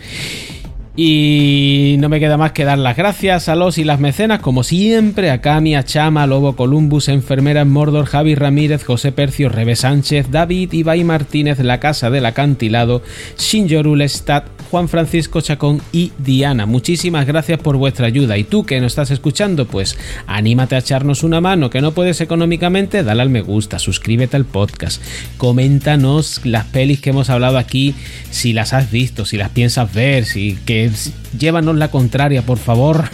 Y no me queda más que dar las gracias a los y las mecenas, como siempre, a Cami, a Chama, Lobo Columbus, Enfermera en Mordor, Javi Ramírez, José Percio, Rebe Sánchez, David, Ibai Martínez, La Casa del Acantilado, Shinjoru Lestat, Juan Francisco Chacón y Diana. Muchísimas gracias por vuestra ayuda. Y tú que nos estás escuchando, pues anímate a echarnos una mano, que no puedes económicamente, dale al me gusta, suscríbete al podcast, coméntanos las pelis que hemos hablado aquí, si las has visto, si las piensas ver, si que llévanos la contraria, por favor.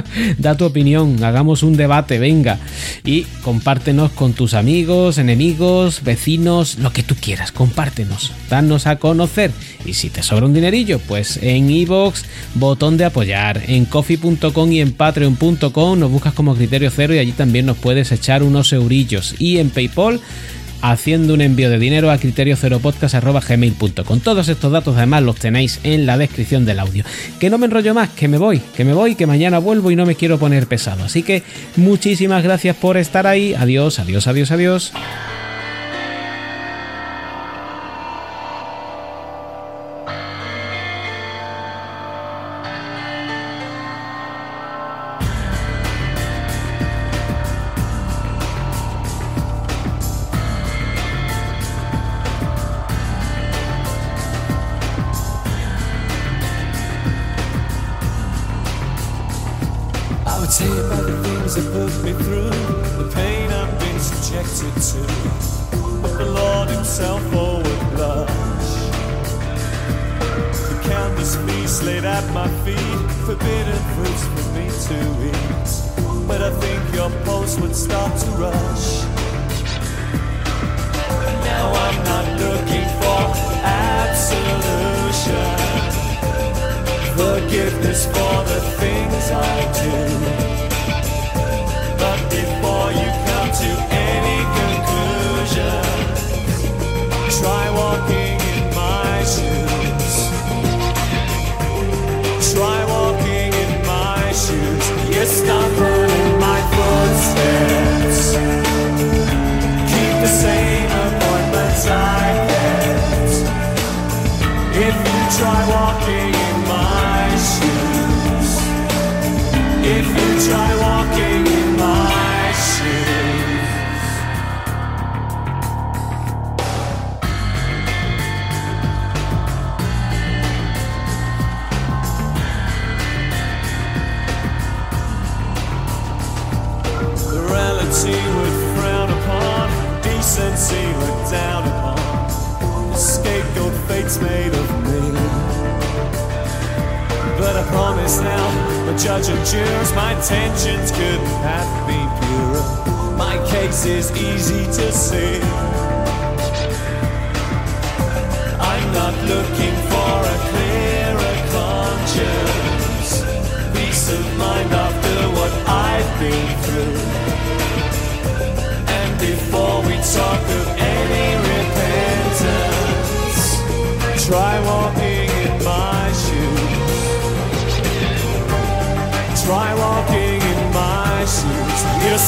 da tu opinión, hagamos un debate, venga. Y compártenos con tus amigos, enemigos, vecinos, lo que tú quieras, compártenos, danos a conocer. Y si te sobra un dinerillo, pues en iVoox, botón de apoyar, en coffee.com y en patreon.com nos buscas como criterio cero y allí también nos puedes echar unos eurillos. Y en PayPal haciendo un envío de dinero a criterio Con Todos estos datos además los tenéis en la descripción del audio. Que no me enrollo más, que me voy, que me voy, que mañana vuelvo y no me quiero poner pesado. Así que muchísimas gracias por estar ahí. Adiós, adiós, adiós, adiós.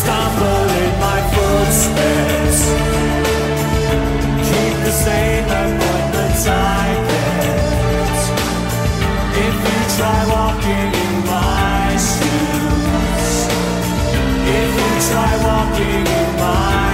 Stumble in my footsteps. Keep the same appointments I kept. If you try walking in my shoes. If you try walking in my